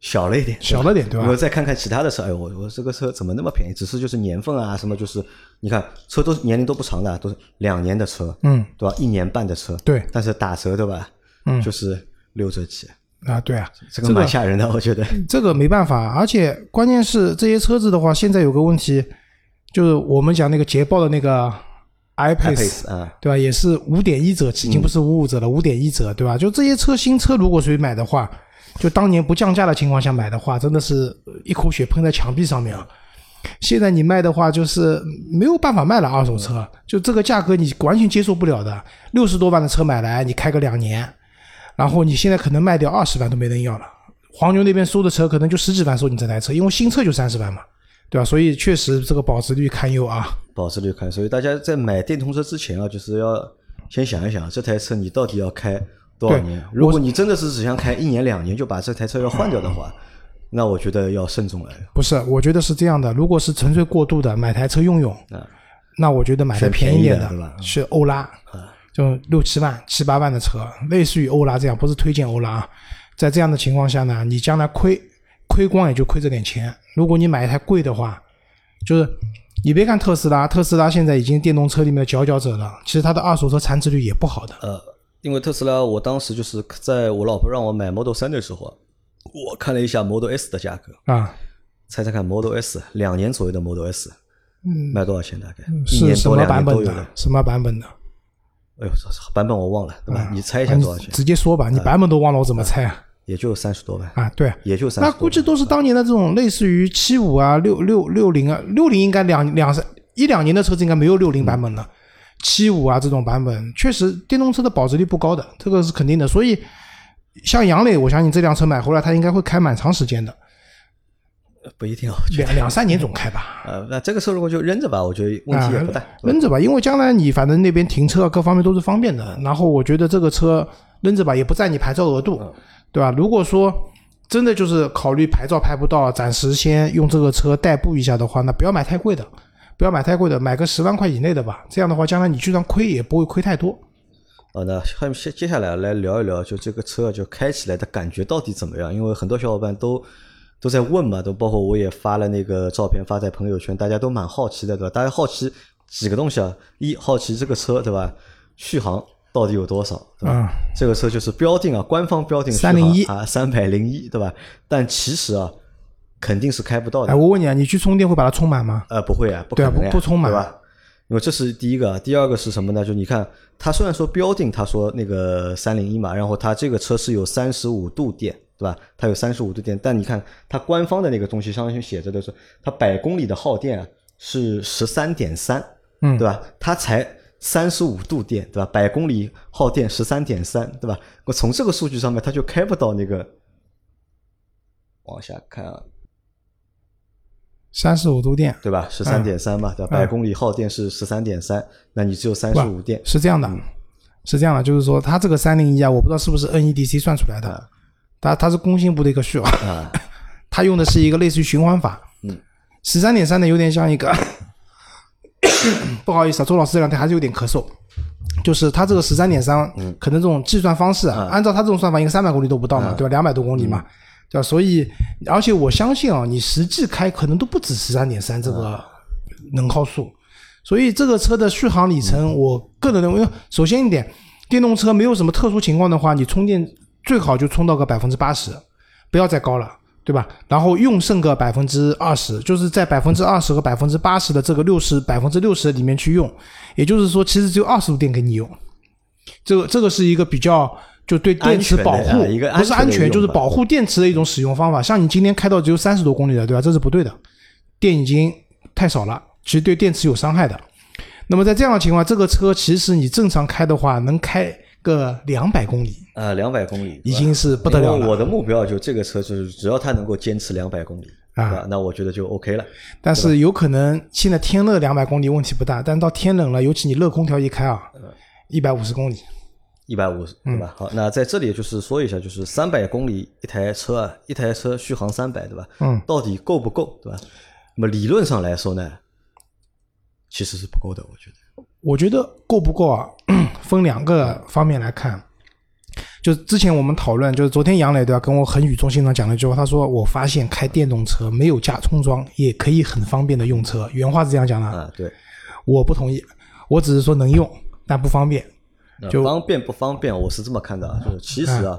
小了一点，小了点，对吧？我再看看其他的车，哎呦，我我这个车怎么那么便宜？只是就是年份啊，什么就是，你看车都年龄都不长的，都是两年的车，嗯，对吧？一年半的车，对，但是打折对吧？嗯，就是六折起啊，对啊，这个蛮吓人的，我觉得。这个没办法，而且关键是这些车子的话，现在有个问题，就是我们讲那个捷豹的那个 iPace 啊，对吧？也是五点一折，已经不是五五折了，五点一折，对吧？就这些车新车，如果谁买的话。就当年不降价的情况下买的话，真的是一口血喷在墙壁上面啊！现在你卖的话，就是没有办法卖了。二手车就这个价格，你完全接受不了的。六十多万的车买来，你开个两年，然后你现在可能卖掉二十万都没人要了。黄牛那边收的车可能就十几万收你这台车，因为新车就三十万嘛，对吧？所以确实这个保值率堪忧啊。保值率堪忧，所以大家在买电动车之前啊，就是要先想一想，这台车你到底要开。多少年？如果你真的是只想开一年两年就把这台车要换掉的话，那我觉得要慎重了。不是，我觉得是这样的。如果是纯粹过度的，买台车用用，那我觉得买的便宜点的是欧拉，就六七万、七八万的车，类似于欧拉这样，不是推荐欧拉啊。在这样的情况下呢，你将来亏亏光也就亏这点钱。如果你买一台贵的话，就是你别看特斯拉，特斯拉现在已经电动车里面的佼佼者了，其实它的二手车残值率也不好的。呃。因为特斯拉，我当时就是在我老婆让我买 Model 三的时候，我看了一下 Model S 的价格啊，猜猜看 Model S 两年左右的 Model S，嗯，卖多少钱？大概是什么版本的？什么版本的？哎呦，版本我忘了，对吧？你猜一下多少钱？直接说吧，你版本都忘了，我怎么猜啊？也就三十多万啊，对，也就三。那估计都是当年的这种类似于七五啊、六六六零啊，六零应该两两三一两年的车子应该没有六零版本了。七五啊，这种版本确实电动车的保值率不高的，这个是肯定的。所以像杨磊，我相信这辆车买回来，他应该会开蛮长时间的。不一定哦，两两三年总开吧。呃，那这个车如果就扔着吧，我觉得问题也不大。扔着吧，因为将来你反正那边停车各方面都是方便的。然后我觉得这个车扔着吧，也不占你牌照额度，嗯对吧？如果说真的就是考虑牌照拍不到，暂时先用这个车代步一下的话，那不要买太贵的，不要买太贵的，买个十万块以内的吧。这样的话，将来你就算亏也不会亏太多。好，那下面接接下来来聊一聊，就这个车就开起来的感觉到底怎么样？因为很多小伙伴都都在问嘛，都包括我也发了那个照片发在朋友圈，大家都蛮好奇的，对吧？大家好奇几个东西啊，一好奇这个车，对吧？续航到底有多少，对吧？嗯这个车就是标定啊，官方标定续航301啊，三百零一，对吧？但其实啊，肯定是开不到的哎，。我问你啊，你去充电会把它充满吗？呃，不会啊，不可能不不充满对吧？因为这是第一个，第二个是什么呢？就你看，它虽然说标定，它说那个三零一嘛，然后它这个车是有三十五度电，对吧？它有三十五度电，但你看它官方的那个东西上面写着的是，它百公里的耗电啊是十三点三，嗯对吧？它才三十五度电，对吧？百公里耗电十三点三，对吧？我从这个数据上面，它就开不到那个，往下看啊，三十五度电，对吧？十三点三嘛，对吧？百公里耗电是十三点三，那你只有三十五电，是这样的，嗯。是这样的，就是说它这个三零一啊，我不知道是不是 NEDC 算出来的，它它是工信部的一个序啊，啊，它用的是一个类似于循环法，嗯，十三点三的有点像一个，不好意思啊，周老师这两天还是有点咳嗽。就是它这个十三点三，可能这种计算方式啊，按照它这种算法，应该三百公里都不到嘛，对吧？两百多公里嘛，对吧？所以，而且我相信啊，你实际开可能都不止十三点三这个能耗数。所以这个车的续航里程，我个人认为，首先一点，电动车没有什么特殊情况的话，你充电最好就充到个百分之八十，不要再高了，对吧？然后用剩个百分之二十，就是在百分之二十和百分之八十的这个六十百分之六十里面去用，也就是说，其实只有二十度电给你用。这个这个是一个比较就对电池保护不是安全，就是保护电池的一种使用方法。像你今天开到只有三十多公里了，对吧？这是不对的，电已经太少了，其实对电池有伤害的。那么在这样的情况，这个车其实你正常开的话，能开个两百公里，呃，两百公里已经是不得了了。我的目标就这个车，就是只要它能够坚持两百公里，啊？那我觉得就 OK 了。但是有可能现在天热两百公里问题不大，但到天冷了，尤其你热空调一开啊，嗯一百五十公里，一百五十，对吧？好，那在这里就是说一下，就是三百公里一台车啊，一台车续航三百，对吧？嗯，到底够不够，对吧？那么理论上来说呢，其实是不够的，我觉得。我觉得够不够啊？分两个方面来看。就之前我们讨论，就是昨天杨磊对吧，跟我很语重心长讲了一句话，他说我发现开电动车没有加充桩也可以很方便的用车，原话是这样讲的，啊，对，我不同意，我只是说能用但不方便。就方便不方便，我是这么看的啊，就是其实啊，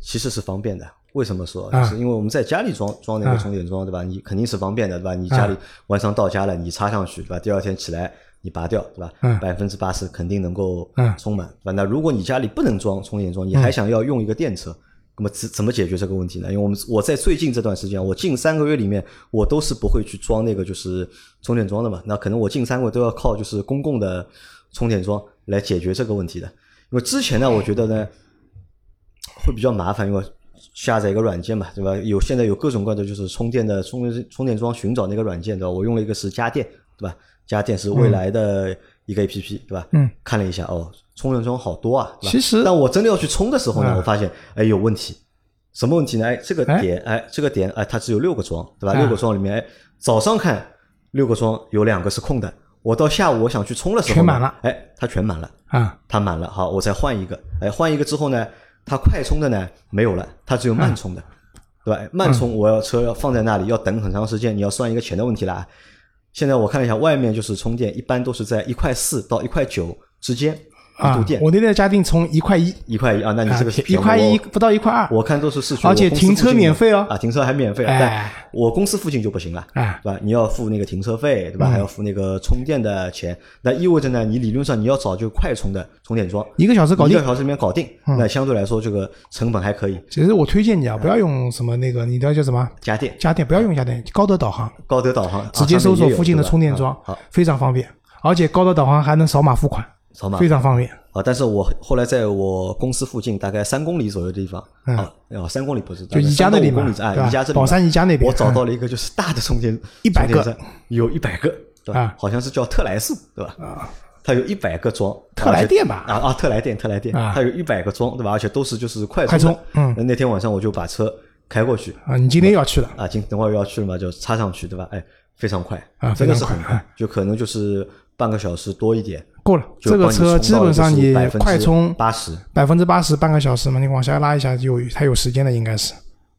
其实是方便的。为什么说？啊就是因为我们在家里装装那个充电桩，对吧？你肯定是方便的，对吧？你家里晚上到家了，你插上去，对吧？第二天起来你拔掉，对吧嗯？百分之八十肯定能够嗯充满，对吧？那如果你家里不能装充电桩，你还想要用一个电车，那么怎怎么解决这个问题呢？因为我们我在最近这段时间，我近三个月里面，我都是不会去装那个就是充电桩的嘛。那可能我近三个月都要靠就是公共的充电桩来解决这个问题的。因为之前呢，我觉得呢会比较麻烦，因为下载一个软件嘛，对吧？有现在有各种各样的就是充电的充电充电桩寻找那个软件，对吧？我用了一个是家电，对吧？家电是未来的一个 A P P，对吧？嗯，看了一下，哦，充电桩好多啊，对吧其实但我真的要去充的时候呢，嗯我发现哎有问题，什么问题呢？哎，这个哎点，哎，这个点，哎，它只有六个桩，对吧？啊六个桩里面，哎，早上看六个桩有两个是空的，我到下午我想去充的时候呢全满了，哎，它全满了。啊，它满了，好，我再换一个，哎，换一个之后呢，它快充的呢没有了，它只有慢充的，对吧？慢充我要车要放在那里，要等很长时间，你要算一个钱的问题啦。现在我看了一下，外面就是充电，一般都是在一块四到一块九之间。啊我那天在家定从一块一，一块一啊，那你啊这个是一块一不到一块二，我看都是市区，而且停车免费哦啊，停车还免费，哎但我公司附近就不行了，哎对吧？你要付那个停车费，对吧？嗯还要付那个充电的钱，那意味着呢，你理论上你要找就快充的充电桩，一个小时搞定嗯一个。小时里面搞定，那相对来说这个成本还可以。其实我推荐你啊，不要用什么那个，你的叫什么家电家电，不要用家电，高德导航，高德导航，直接啊搜索附近的充电。桩好，非常方便。而且高德导航还能扫码付款，扫码非常方便。啊！但是我后来在我公司附近大概三公里左右的地方，嗯啊，哦，三公里不是，就宜家那里嘛公里啊，宜家这里嘛，宝山宜家那边我找到了一个就是大的充电 一百个有一百个，对吧啊？好像是叫特莱素，对吧？它有一百个桩，特来电吧啊啊，特来电，特来电，啊它有一百个桩，对吧？而且都是就是快快充嗯那那天晚上我就把车开过去，啊，你今天要去了，啊，今等会儿要去了嘛，就插上去，对吧？哎，非常快啊真的是很快，就可能就是半个小时多一点。够了。这个车基本上你快充八十，百分之八十半个小时嘛，你往下拉一下就有它有时间的应该是，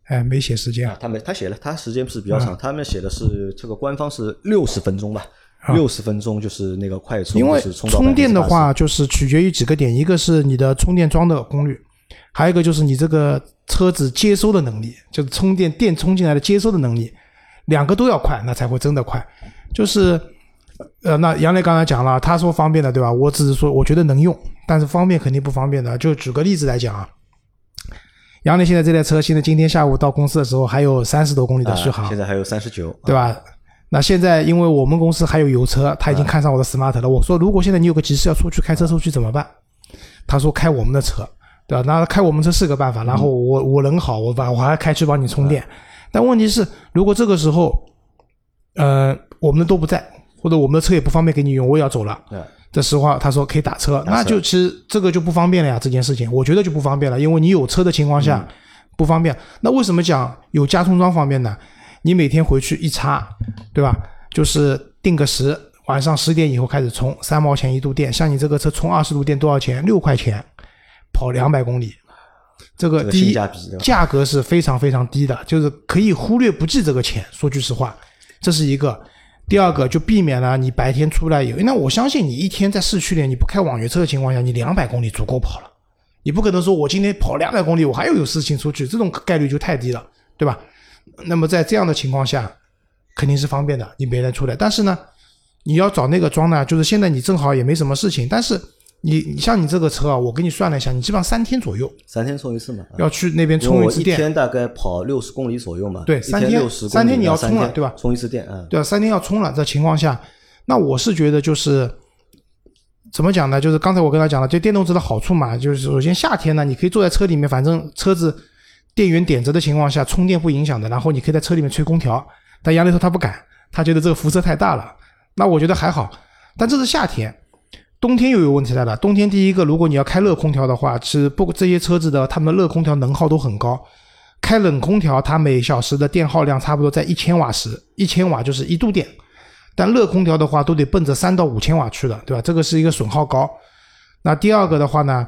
哎，没写时间啊，他没他写了，他时间是比较嗯长，他们写的是这个官方是六十分钟吧，六十分钟就是那个快充，啊因为充电的话，就是取决于几个点，一个是你的充电桩的功率，还有一个就是你这个车子接收的能力，就是充电电充进来的接收的能力，两个都要快，那才会真的快。就是，呃，那杨磊刚才讲了，他说方便的，对吧？我只是说我觉得能用，但是方便肯定不方便的。就举个例子来讲啊，杨磊现在这台车，现在今天下午到公司的时候还有三十多公里的续航，啊现在还有三十九，对吧？那现在因为我们公司还有油车，他已经看上我的 smart 了。我说如果现在你有个急事要出去开车出去怎么办？他说开我们的车，对吧？那开我们车是个办法。然后我我人好，我把我还开去帮你充电。但问题是，如果这个时候，呃，我们的都不在，或者我们的车也不方便给你用，我也要走了。对这实话，他说可以打车，那就其实这个就不方便了呀。这件事情，我觉得就不方便了，因为你有车的情况下、不方便。那为什么讲有加充桩方便呢？你每天回去一插，对吧？就是定个时，晚上十点以后开始充，三毛钱一度电。像你这个车充二十度电多少钱？六块钱，跑两百公里。这个这个第一性价比价格是非常非常低的，就是可以忽略不计这个钱。说句实话，这是一个。第二个就避免了你白天出来以后，那我相信你一天在市区里你不开网约车的情况下，你两百公里足够跑了。你不可能说我今天跑两百公里，我还要有事情出去，这种概率就太低了，对吧？那么在这样的情况下，肯定是方便的，你每天出来。但是呢，你要找那个装呢，就是现在你正好也没什么事情，但是你你像你这个车啊，我给你算了一下，你基本上三天左右三天充一次嘛。啊要去那边充一次电，天大概跑六十公里左右嘛，对三天六十三天你要充了对吧充一次电嗯，对啊，三天要充了，这情况下，那我是觉得就是怎么讲呢？就是刚才我跟他讲了，就电动车的好处嘛，就是首先夏天呢，你可以坐在车里面，反正车子电源点着的情况下，充电不影响的，然后你可以在车里面吹空调。但杨磊说他不敢，他觉得这个辐射太大了。那我觉得还好，但这是夏天。冬天又有问题来了。冬天第一个，如果你要开热空调的话，其实不这些车子的它们的热空调能耗都很高。开冷空调，它每小时的电耗量差不多在一千瓦时，一千瓦就是一度电。但热空调的话，都得奔着三到五千瓦去了，对吧？这个是一个损耗高。那第二个的话呢，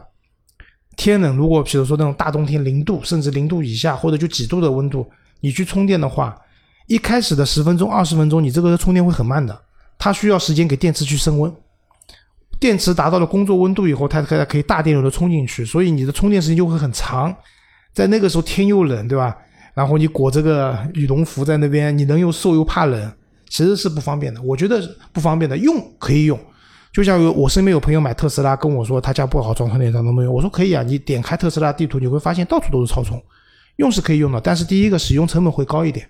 天冷，如果比如说那种大冬天零度，甚至零度以下，或者就几度的温度，你去充电的话，一开始的十分钟、二十分钟，你这个充电会很慢的，它需要时间给电池去升温。电池达到了工作温度以后，它才可以大电流的充进去，所以你的充电时间就会很长。在那个时候天又冷，对吧？然后你裹这个羽绒服在那边，你能又瘦又怕冷，其实是不方便的。我觉得不方便的，用可以用。就像有我身边有朋友买特斯拉，跟我说他家不好装充电桩能不能用？我说可以啊，你点开特斯拉地图，你会发现到处都是超充，用是可以用的。但是第一个使用成本会高一点，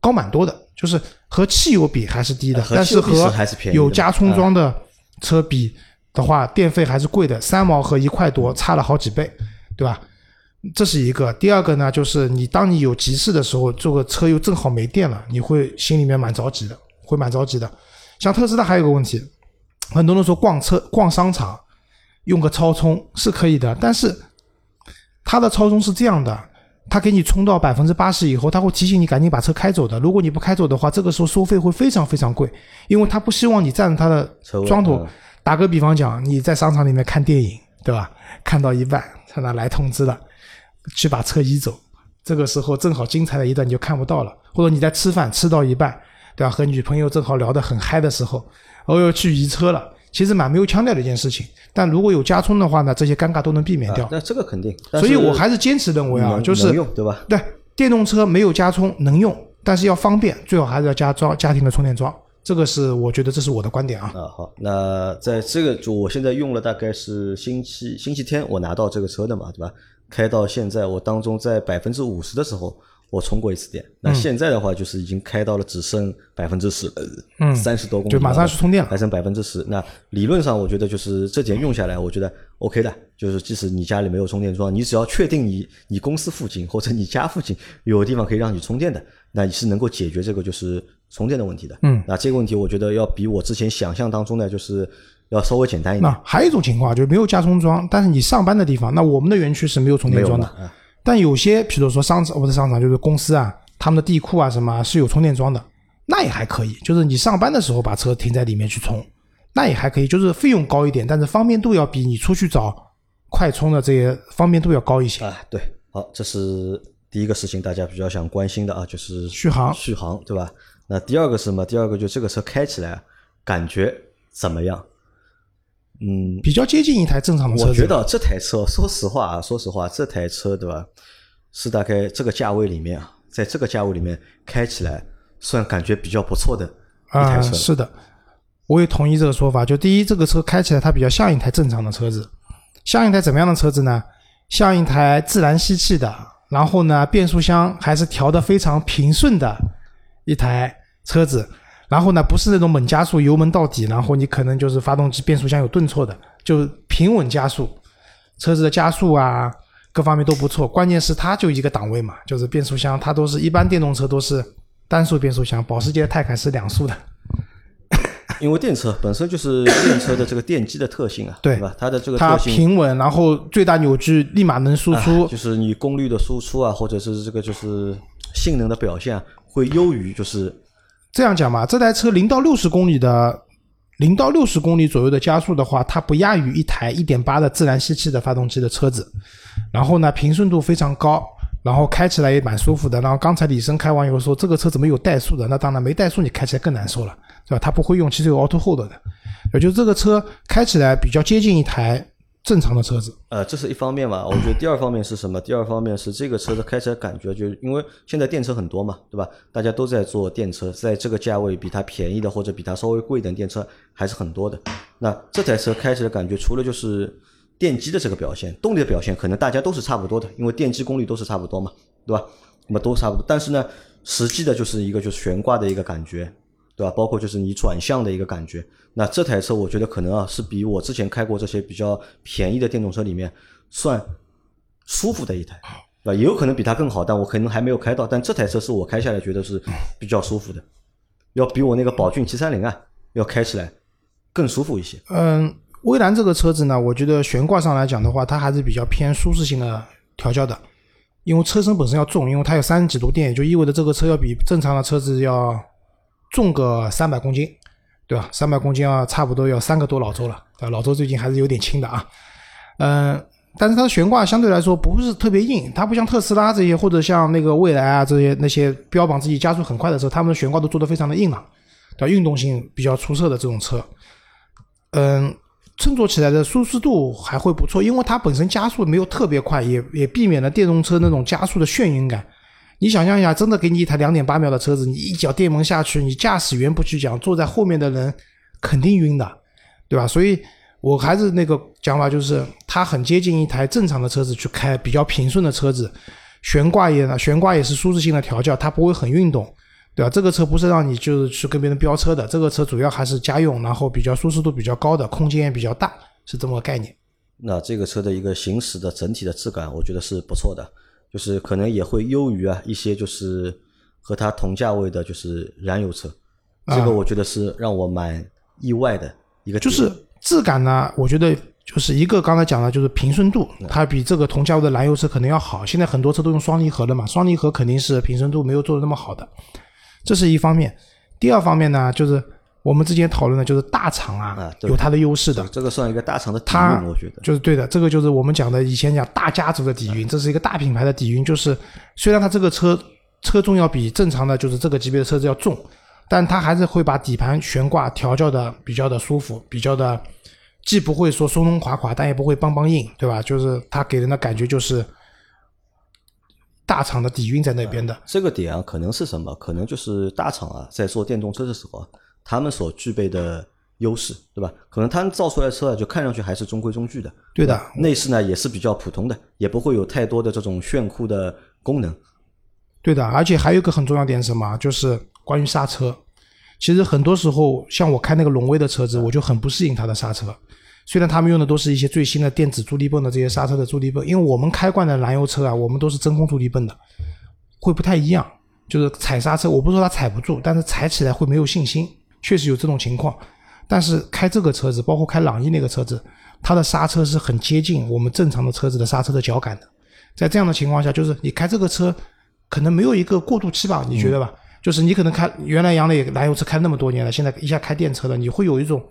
高蛮多的，就是和汽油比还是低的，但是还是便宜的有加充桩的车比的话，电费还是贵的，三毛和一块多差了好几倍，对吧？这是一个。第二个呢，就是你当你有急事的时候，这个车又正好没电了，你会心里面蛮着急的，会蛮着急的。像特斯拉还有个问题，很多人说逛车、逛商场用个超充是可以的，但是它的超充是这样的，它给你充到百分之八十以后，他会提醒你赶紧把车开走的。如果你不开走的话，这个时候收费会非常非常贵，因为他不希望你占着他的桩头嗯。打个比方讲，你在商场里面看电影，对吧？看到一半，他那来通知了，去把车移走。这个时候正好精彩的一段你就看不到了，或者你在吃饭吃到一半，对吧？和女朋友正好聊得很嗨的时候，哦哟去移车了，其实蛮没有腔调的一件事情。但如果有加充的话呢，这些尴尬都能避免掉。啊那这个肯定。所以我还是坚持认为啊，就是对吧？对电动车没有加充能用，但是要方便，最好还是要加装家庭的充电桩。这个是我觉得这是我的观点啊。啊，好，那在这个就我现在用了大概是星期星期天我拿到这个车的嘛，对吧？开到现在我当中在百分之五十的时候我充过一次电，那现在的话就是已经开到了只剩百分之十，嗯三十多公里，就马上要去充电了还剩百分之十。那理论上我觉得就是这点用下来，我觉得 OK 的，就是即使你家里没有充电桩，你只要确定你你公司附近或者你家附近有地方可以让你充电的，那你是能够解决这个就是充电的问题的。嗯那这个问题我觉得要比我之前想象当中的就是要稍微简单一点。那还有一种情况就是没有加充桩，但是你上班的地方，那我们的园区是没有充电桩的。嗯但有些，比如说商场，不是商场，就是公司啊，他们的地库啊什么是有充电桩的，那也还可以。就是你上班的时候把车停在里面去充，那也还可以。就是费用高一点，但是方便度要比你出去找快充的这些方便度要高一些。啊，对，好，这是第一个事情，大家比较想关心的啊，就是续航续航，对吧？那第二个是什么？第二个就这个车开起来感觉怎么样？嗯，比较接近一台正常的车子。我觉得这台车，说实话啊，说实话，这台车对吧，是大概这个价位里面啊，在这个价位里面开起来算感觉比较不错的一台啊，车了。是的，我也同意这个说法。就第一，这个车开起来它比较像一台正常的车子，像一台怎么样的车子呢？像一台自然吸气的，然后呢，变速箱还是调的非常平顺的一台车子。然后呢，不是那种猛加速、油门到底，然后你可能就是发动机、变速箱有顿挫的，就平稳加速，车子的加速啊，各方面都不错。关键是它就一个档位嘛，就是变速箱，它都是一般电动车都是单速变速箱，保时捷的泰坦是两速的。因为电车本身就是电车的这个电机的特性啊，对对吧？它的这个它平稳，然后最大扭矩立马能输出。啊就是你功率的输出啊，或者是这个就是性能的表现啊，会优于就是这样讲吧，这台车零到六十公里的零到六十公里左右的加速的话，它不亚于一台一点八的自然吸气的发动机的车子。然后呢，平顺度非常高，然后开起来也蛮舒服的。然后刚才李生开完以后说，这个车怎么有怠速的？那当然没怠速，你开起来更难受了，对吧？它不会用，其实有 auto hold 的，也就这个车开起来比较接近一台正常的车子。呃，这是一方面嘛。我觉得第二方面是什么？第二方面是这个车的开起来感觉，就因为现在电车很多嘛，对吧？大家都在做电车，在这个价位比它便宜的或者比它稍微贵一点电车还是很多的。那这台车开起来感觉，除了就是电机的这个表现，动力的表现，可能大家都是差不多的，因为电机功率都是差不多嘛，对吧？那么都差不多。但是呢，实际的就是一个就是悬挂的一个感觉，对吧？包括就是你转向的一个感觉。那这台车我觉得可能啊是比我之前开过这些比较便宜的电动车里面算舒服的一台，对吧？也有可能比它更好，但我可能还没有开到。但这台车是我开下来觉得是比较舒服的，要比我那个宝骏七三零啊要开起来更舒服一些。嗯，威兰这个车子呢，我觉得悬挂上来讲的话，它还是比较偏舒适性的调教的，因为车身本身要重，因为它有三十几度电，也就意味着这个车要比正常的车子要重个三百公斤，对吧？三百公斤啊，差不多要三个多老周了，对吧？老周最近还是有点轻的啊，嗯。但是它的悬挂相对来说不是特别硬，它不像特斯拉这些或者像那个蔚来啊这些那些标榜自己加速很快的车，他们的悬挂都做得非常的硬朗，对吧？运动性比较出色的这种车，嗯，乘坐起来的舒适度还会不错，因为它本身加速没有特别快，也也避免了电动车那种加速的眩晕感。你想象一下，真的给你一台两点八秒的车子，你一脚电门下去，你驾驶员不去讲，坐在后面的人肯定晕的，对吧？所以我还是那个讲法，就是它很接近一台正常的车子去开，比较平顺的车子，悬挂也呢，悬挂也是舒适性的调教，它不会很运动。对吧？这个车不是让你就是去跟别人飙车的，这个车主要还是家用，然后比较舒适度比较高的，空间也比较大，是这么个概念。那这个车的一个行驶的整体的质感，我觉得是不错的，就是可能也会优于啊一些就是和它同价位的就是燃油车，这个我觉得是让我蛮意外的一个点。就是质感呢，我觉得就是一个刚才讲的就是平顺度，它比这个同价位的燃油车可能要好。现在很多车都用双离合的嘛，双离合肯定是平顺度没有做的那么好的。这是一方面，第二方面呢，就是我们之前讨论的，就是大厂啊啊有它的优势的，这个算一个大厂的底它蕴，我觉得。就是对的，这个就是我们讲的以前讲大家族的底蕴，这是一个大品牌的底蕴。就是虽然它这个车车重要比正常的就是这个级别的车子要重，但它还是会把底盘悬挂调教的比较的舒服，比较的既不会说松松垮垮，但也不会梆梆硬，对吧？就是它给人的感觉就是大厂的底蕴在那边的。这个点啊，可能是什么？可能就是大厂啊，在做电动车的时候啊，他们所具备的优势，对吧？可能他们造出来的车啊，就看上去还是中规中矩的，对的内饰呢也是比较普通的，也不会有太多的这种炫酷的功能。对的，而且还有一个很重要点是什么？就是关于刹车。其实很多时候，像我开那个荣威的车子，我就很不适应它的刹车。虽然他们用的都是一些最新的电子助力泵的这些刹车的助力泵，因为我们开惯的燃油车啊，我们都是真空助力泵的，会不太一样。就是踩刹车，我不是说它踩不住，但是踩起来会没有信心，确实有这种情况。但是开这个车子，包括开朗逸那个车子，它的刹车是很接近我们正常的车子的刹车的脚感的。在这样的情况下，就是你开这个车，可能没有一个过渡期吧？你觉得吧？就是你可能开原来杨磊燃油车开那么多年了，现在一下开电车了，你会有一种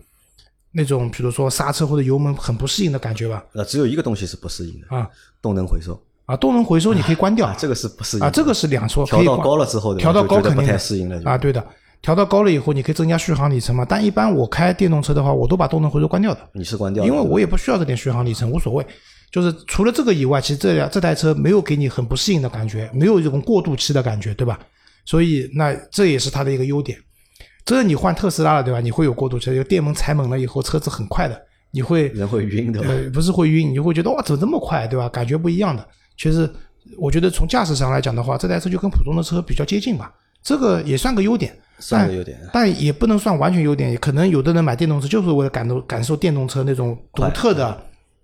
那种比如说刹车或者油门很不适应的感觉吧？呃只有一个东西是不适应的啊，动能回收啊，动能回收你可以关掉，啊这个是不适应啊，这个是两说，调到高了之后的，调到高肯定不太适应了啊，对的。调到高了以后，你可以增加续航里程嘛？但一般我开电动车的话，我都把动能回收关掉的。你是关掉？因为我也不需要这点续航里程，无所谓。就是除了这个以外，其实这辆这台车没有给你很不适应的感觉，没有这种过渡期的感觉，对吧？所以那这也是它的一个优点。这你换特斯拉了，对吧？你会有过渡期，就电门踩猛了以后，车子很快的，你会 人会晕的。呃，不是会晕，你就会觉得哇，怎么这么快，对吧？感觉不一样的。其实我觉得从驾驶上来讲的话，这台车就跟普通的车比较接近吧，这个也算个优点。算个优点，但也不能算完全优点。可能有的人买电动车就是为了感受感受电动车那种独特的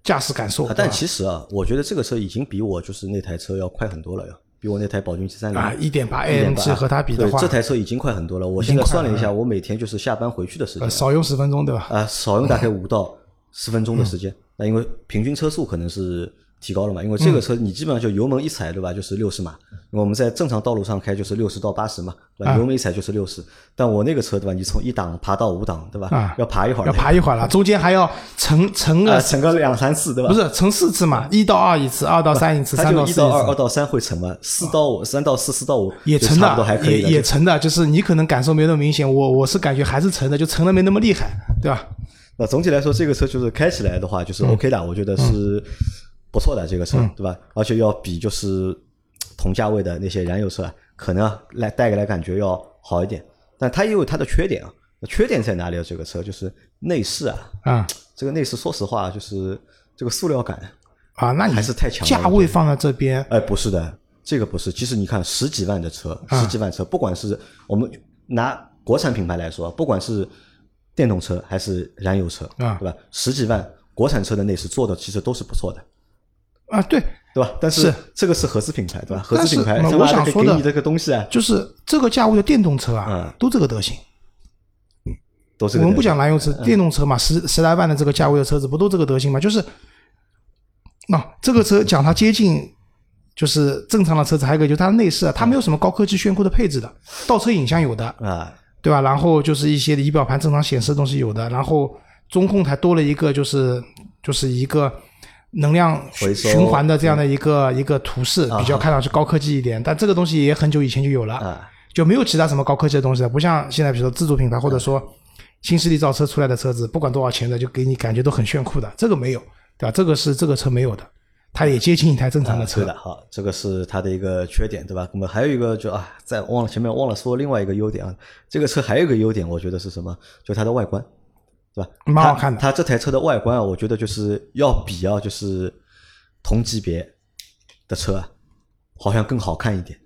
驾驶感受。但其实啊，我觉得这个车已经比我就是那台车要快很多了，呀比我那台宝骏七三零啊，一点八 AMG 和它比的话，这台车已经快很多了。我现在算了一下，我每天就是下班回去的时间，少用十分钟，对吧？啊，少用大概五到十分钟的时间。那因为平均车速可能是。提高了嘛？因为这个车你基本上就油门一踩，对吧？就是六十码。我们在正常道路上开就是六十到八十嘛，对吧？油门一踩就是六十。但我那个车，对吧？你从一档爬到五档，对吧？啊，要爬一会儿。要爬一会儿了，中间还要乘乘个乘个两三次，对吧？不是乘四次嘛？一到二一次，二到三一次，三到四一到二，二到三会乘嘛？四到五，三到四，四到五也乘的，也也乘的，就是你可能感受没那么明显，我我是感觉还是乘的，就乘的没那么厉害，对吧？那总体来说，这个车就是开起来的话就是 OK 的，我觉得是。不错的这个车，对吧？而且要比就是同价位的那些燃油车，可能来带给来感觉要好一点。但它也有它的缺点啊。缺点在哪里啊？这个车就是内饰啊，啊，这个内饰说实话就是这个塑料感啊，那还是太强。价位放在这边，哎，不是的，这个不是。其实你看十几万的车，十几万车，不管是我们拿国产品牌来说，不管是电动车还是燃油车，啊，对吧？十几万国产车的内饰做的其实都是不错的。啊，对，对吧？但是这个是合资品牌，对吧？合资品牌，我想说的这个东西啊，就是这个价位的电动车啊，都这个德行。都是我们不讲燃油车，电动车嘛，十十来万的这个价位的车子，不都这个德行吗？就是，那这个车讲它接近，就是正常的车子，还有一个就是它的内饰啊，它没有什么高科技炫酷的配置的，倒车影像有的啊，对吧？然后就是一些仪表盘正常显示的东西有的，然后中控台多了一个，就是就是一个。能量循环的这样的一个一个图示，比较看上去高科技一点，但这个东西也很久以前就有了，就没有其他什么高科技的东西了。不像现在，比如说自主品牌或者说新势力造车出来的车子，不管多少钱的，就给你感觉都很炫酷的。这个没有，对吧？这个是这个车没有的，它也接近一台正常的车。的，好，这个是它的一个缺点，对吧？那么还有一个就啊，在忘了前面忘了说另外一个优点啊，这个车还有一个优点，我觉得是什么？就它的外观。对吧？蛮好看的。它这台车的外观啊，我觉得就是要比啊，就是同级别的车啊，好像更好看一点，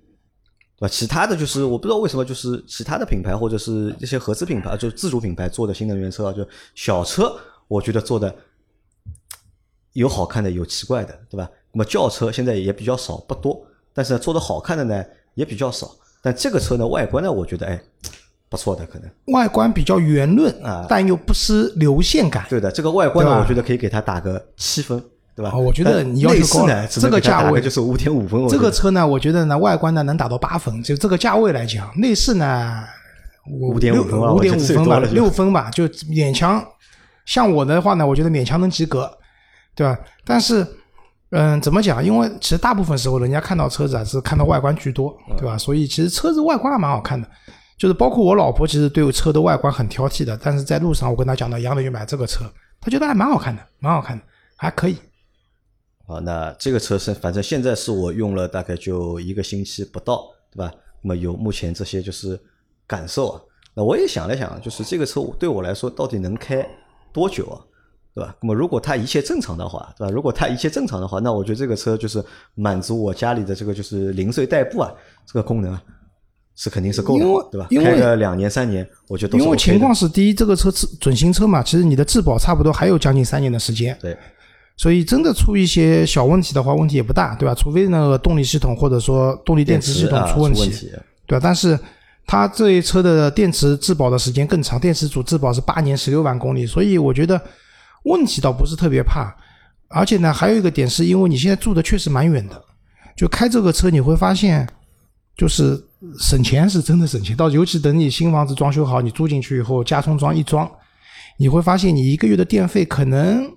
对吧？其他的就是我不知道为什么，就是其他的品牌或者是一些合资品牌，就是自主品牌做的新能源车啊，就小车，我觉得做的有好看的，有奇怪的，对吧？那么轿车现在也比较少，不多，但是做的好看的呢也比较少。但这个车呢，外观呢，我觉得哎。不错的，可能外观比较圆润啊，但又不失流线感。对的，这个外观呢，我觉得可以给它打个七分，对吧？我觉得你要求高呢，这个价位就是五点五分。这个车呢，我觉得呢，外观呢能打到八分，就这个价位来讲，内饰呢五点五分，五点五分吧，六分吧，就勉强。像我的话呢，我觉得勉强能及格，对吧？但是，嗯，怎么讲？因为其实大部分时候，人家看到车子啊是看到外观居多，对吧？所以其实车子外观还蛮好看的。就是包括我老婆，其实对车的外观很挑剔的，但是在路上我跟她讲到杨磊去买这个车，她觉得还蛮好看的，蛮好看的，还可以。好，那这个车是反正现在是我用了大概就一个星期不到，对吧？那么有目前这些就是感受啊。那我也想了想，就是这个车对我来说到底能开多久啊？对吧？那么如果它一切正常的话，对吧？如果它一切正常的话，那我觉得这个车就是满足我家里的这个就是零碎代步啊这个功能啊。是肯定是够的，对吧？开个两年三年，我觉得因为情况是第一，这个车准准新车嘛，其实你的质保差不多还有将近三年的时间。对，所以真的出一些小问题的话，问题也不大，对吧？除非那个动力系统或者说动力电池系统出问题，对吧？但是它这一车的电池质保的时间更长，电池组质保是八年十六万公里，所以我觉得问题倒不是特别怕。而且呢，还有一个点是因为你现在住的确实蛮远的，就开这个车你会发现，就是省钱是真的省钱。到尤其等你新房子装修好，你住进去以后，加充装一装，你会发现你一个月的电费可能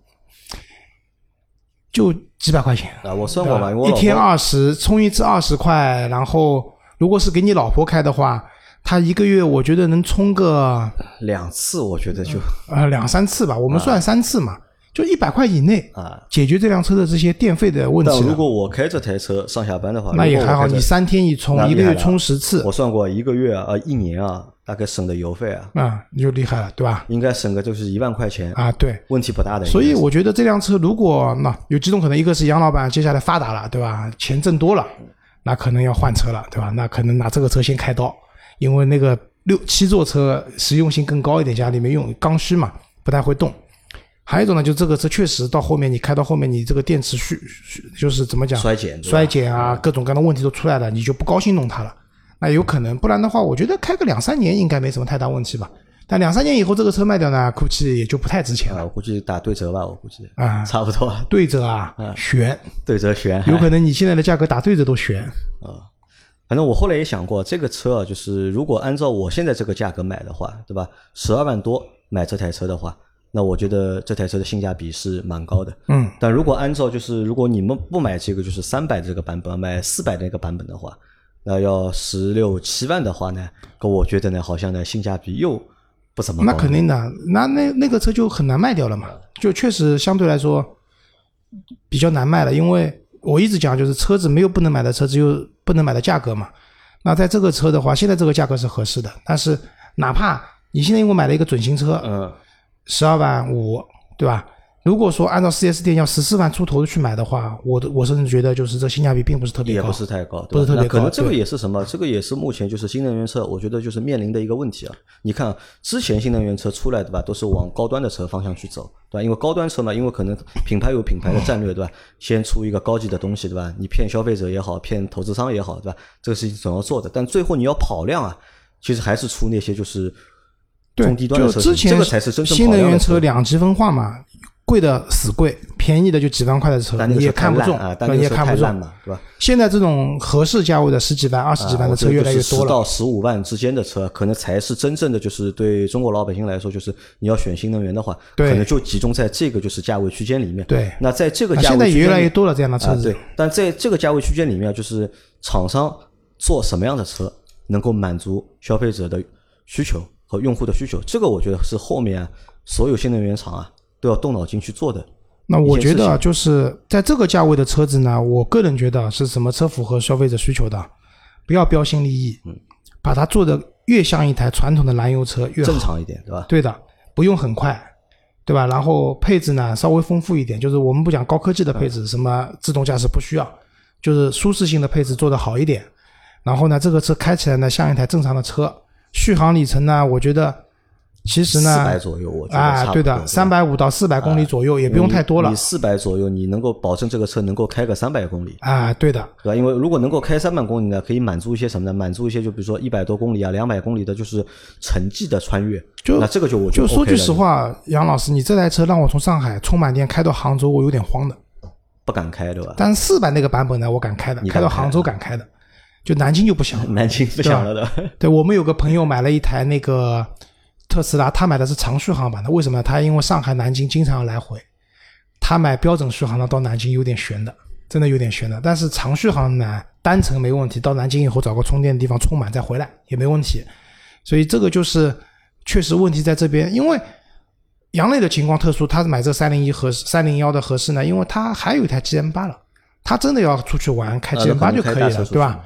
就几百块钱。啊，我算过嘛，因为我一天二十，充一次二十块，然后如果是给你老婆开的话，她一个月我觉得能充个两次，我觉得就呃两三次吧，我们算三次嘛，就一百块以内啊。解决这辆车的这些电费的问题如果我开这台车上下班的话，那也还好，你三天一充，一个月充十次我算过一个月啊，一年啊，大概省的油费啊，啊，你就厉害了，对吧？应该省个就是一万块钱，啊，对。问题不大的。所以我觉得这辆车如果那有几种可能，一个是杨老板接下来发达了，对吧？钱挣多了，那可能要换车了，对吧？那可能拿这个车先开刀，因为那个六七座车实用性更高一点，家里面用刚需嘛，不太会动。还有一种呢，就这个车确实到后面你开到后面，你这个电池续续就是怎么讲衰减衰减啊，各种各样的问题都出来了，你就不高兴弄它了。那有可能，不然的话，我觉得开个两三年应该没什么太大问题吧。但两三年以后这个车卖掉呢，估计也就不太值钱啊，了我估计打对折吧，我估计啊。差不多啊，对折啊，悬，对折悬。有可能你现在的价格打对折都悬 啊。反正我后来也想过，这个车啊，就是如果按照我现在这个价格买的话，对吧？十二万多买这台车的话，那我觉得这台车的性价比是蛮高的。嗯，但如果按照就是如果你们不买这个就是三百这个版本，买四百那个版本的话，那要十六七万的话呢，可我觉得呢，好像呢性价比又不怎么高。那肯定的，那那那个车就很难卖掉了嘛，就确实相对来说比较难卖了，因为我一直讲就是车子没有不能买的车，只有不能买的价格嘛。那在这个车的话，现在这个价格是合适的，但是哪怕你现在因为买了一个准新车，嗯，十二万五，对吧？如果说按照四 S 店要十四万出头的去买的话，我的我甚至觉得就是这性价比并不是特别高，也不是太高，不是特别高可能高这个也是什么？这个也是目前就是新能源车，我觉得就是面临的一个问题啊。你看之前新能源车出来对吧，都是往高端的车方向去走，对吧？因为高端车嘛，因为可能品牌有品牌的战略，对吧？先出一个高级的东西，对吧？你骗消费者也好，骗投资商也好，对吧？这个事情总要做的，但最后你要跑量啊，其实还是出那些就是对中低，端的就车型，之前这个才是真正的新能源车。两极分化嘛，贵的死贵，便宜的就几万块的车你也看不中，啊，但你也看不中。嘛，对吧？现在这种合适价位的十几万、二十几万的车越来越多。到十五万之间的车，可能才是真正的就是对中国老百姓来说，就是你要选新能源的话，可能就集中在这个就是价位区间里面。对那在这个啊价现在也越来越多了这样的车啊，子。对，但在这个价位区间里面，就是厂商做什么样的车能够满足消费者的需求和用户的需求，这个我觉得是后面啊所有新能源厂啊都要动脑筋去做的。那我觉得就是在这个价位的车子呢，我个人觉得是什么车符合消费者需求的，不要标新立异，嗯把它做的越像一台传统的燃油车越好。正常一点，对吧？对的，不用很快，对吧？然后配置呢稍微丰富一点，就是我们不讲高科技的配置，什么自动驾驶不需要，就是舒适性的配置做得好一点。然后呢，这个车开起来呢像一台正常的车，续航里程呢，我觉得其实呢，四百左右，我觉得差啊，不多对的，三百五到四百公里左右，也不用太多了你四百左右，你能够保证这个车能够开个三百公里，啊，对的，对吧？因为如果能够开三百公里呢，可以满足一些什么呢？满足一些就比如说一百多公里啊、两百公里的，就是城际的穿越。就那这个就我觉得就说句实话，杨老师，你这台车让我从上海充满电开到杭州，我有点慌的。不敢开，对吧？但是四百那个版本呢，我敢开的开到杭州敢开的，就南京就不想了。南京不想了的，对我们有个朋友买了一台那个特斯拉，他买的是长续航版的，为什么呢？他因为上海、南京经常来回，他买标准续航的到南京有点悬的，真的有点悬的。但是长续航呢，单程没问题，到南京以后找个充电的地方充满再回来也没问题。所以这个就是确实问题在这边，因为杨磊的情况特殊，他是买这三零一合适、三零幺的合适呢，因为他还有一台 G M 八了，他真的要出去玩开啊 G 那 M 八就可以了，对吧？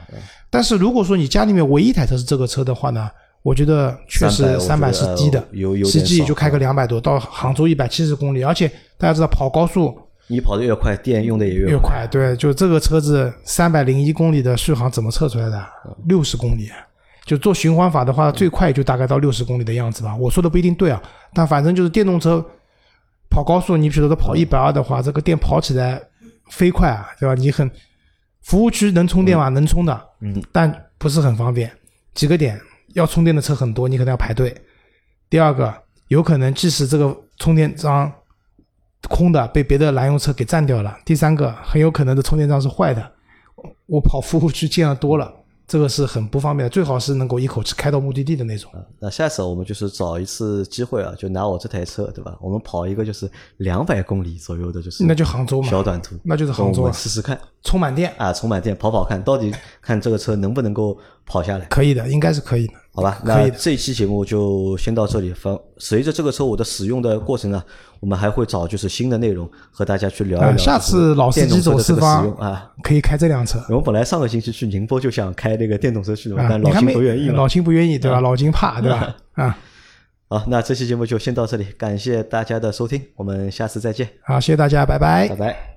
但是如果说你家里面唯一一台车是这个车的话呢，我觉得确实300三百是低的实际也就开个两百多，到杭州一百七十公里，而且大家知道跑高速你跑得越快，电用的也快。越快，对，就这个车子三百零一公里的续航怎么测出来的？六十公里，就做循环法的话，最快就大概到六十公里的样子吧。我说的不一定对啊，但反正就是电动车跑高速，你比如说跑一百二的话，这个电跑起来飞快啊，对吧？你很服务区能充电吗？能充的，嗯，但不是很方便。几个点，要充电的车很多，你可能要排队。第二个，有可能即使这个充电桩空的被别的燃油车给占掉了。第三个，很有可能的充电桩是坏的。我跑服务区见的多了。这个是很不方便的，最好是能够一口气开到目的地的那种。那下次我们就是找一次机会啊，就拿我这台车，对吧？我们跑一个就是两百公里左右的，就是那就杭州嘛，小短途，那就是杭州，试试看，充满电啊，充满电跑跑看，到底看这个车能不能够跑下来？可以的，应该是可以的。好吧，那这一期节目就先到这里。分随着这个车我的使用的过程呢，我们还会找就是新的内容和大家去聊一聊。下次老司机走四方啊，可以开这辆车。我们本来上个星期去宁波就想开那个电动车去的，但老秦不愿意。老秦不愿意，对吧？老秦怕，对吧？啊。好，那这期节目就先到这里，感谢大家的收听，我们下次再见。好，谢谢大家，拜拜，拜拜。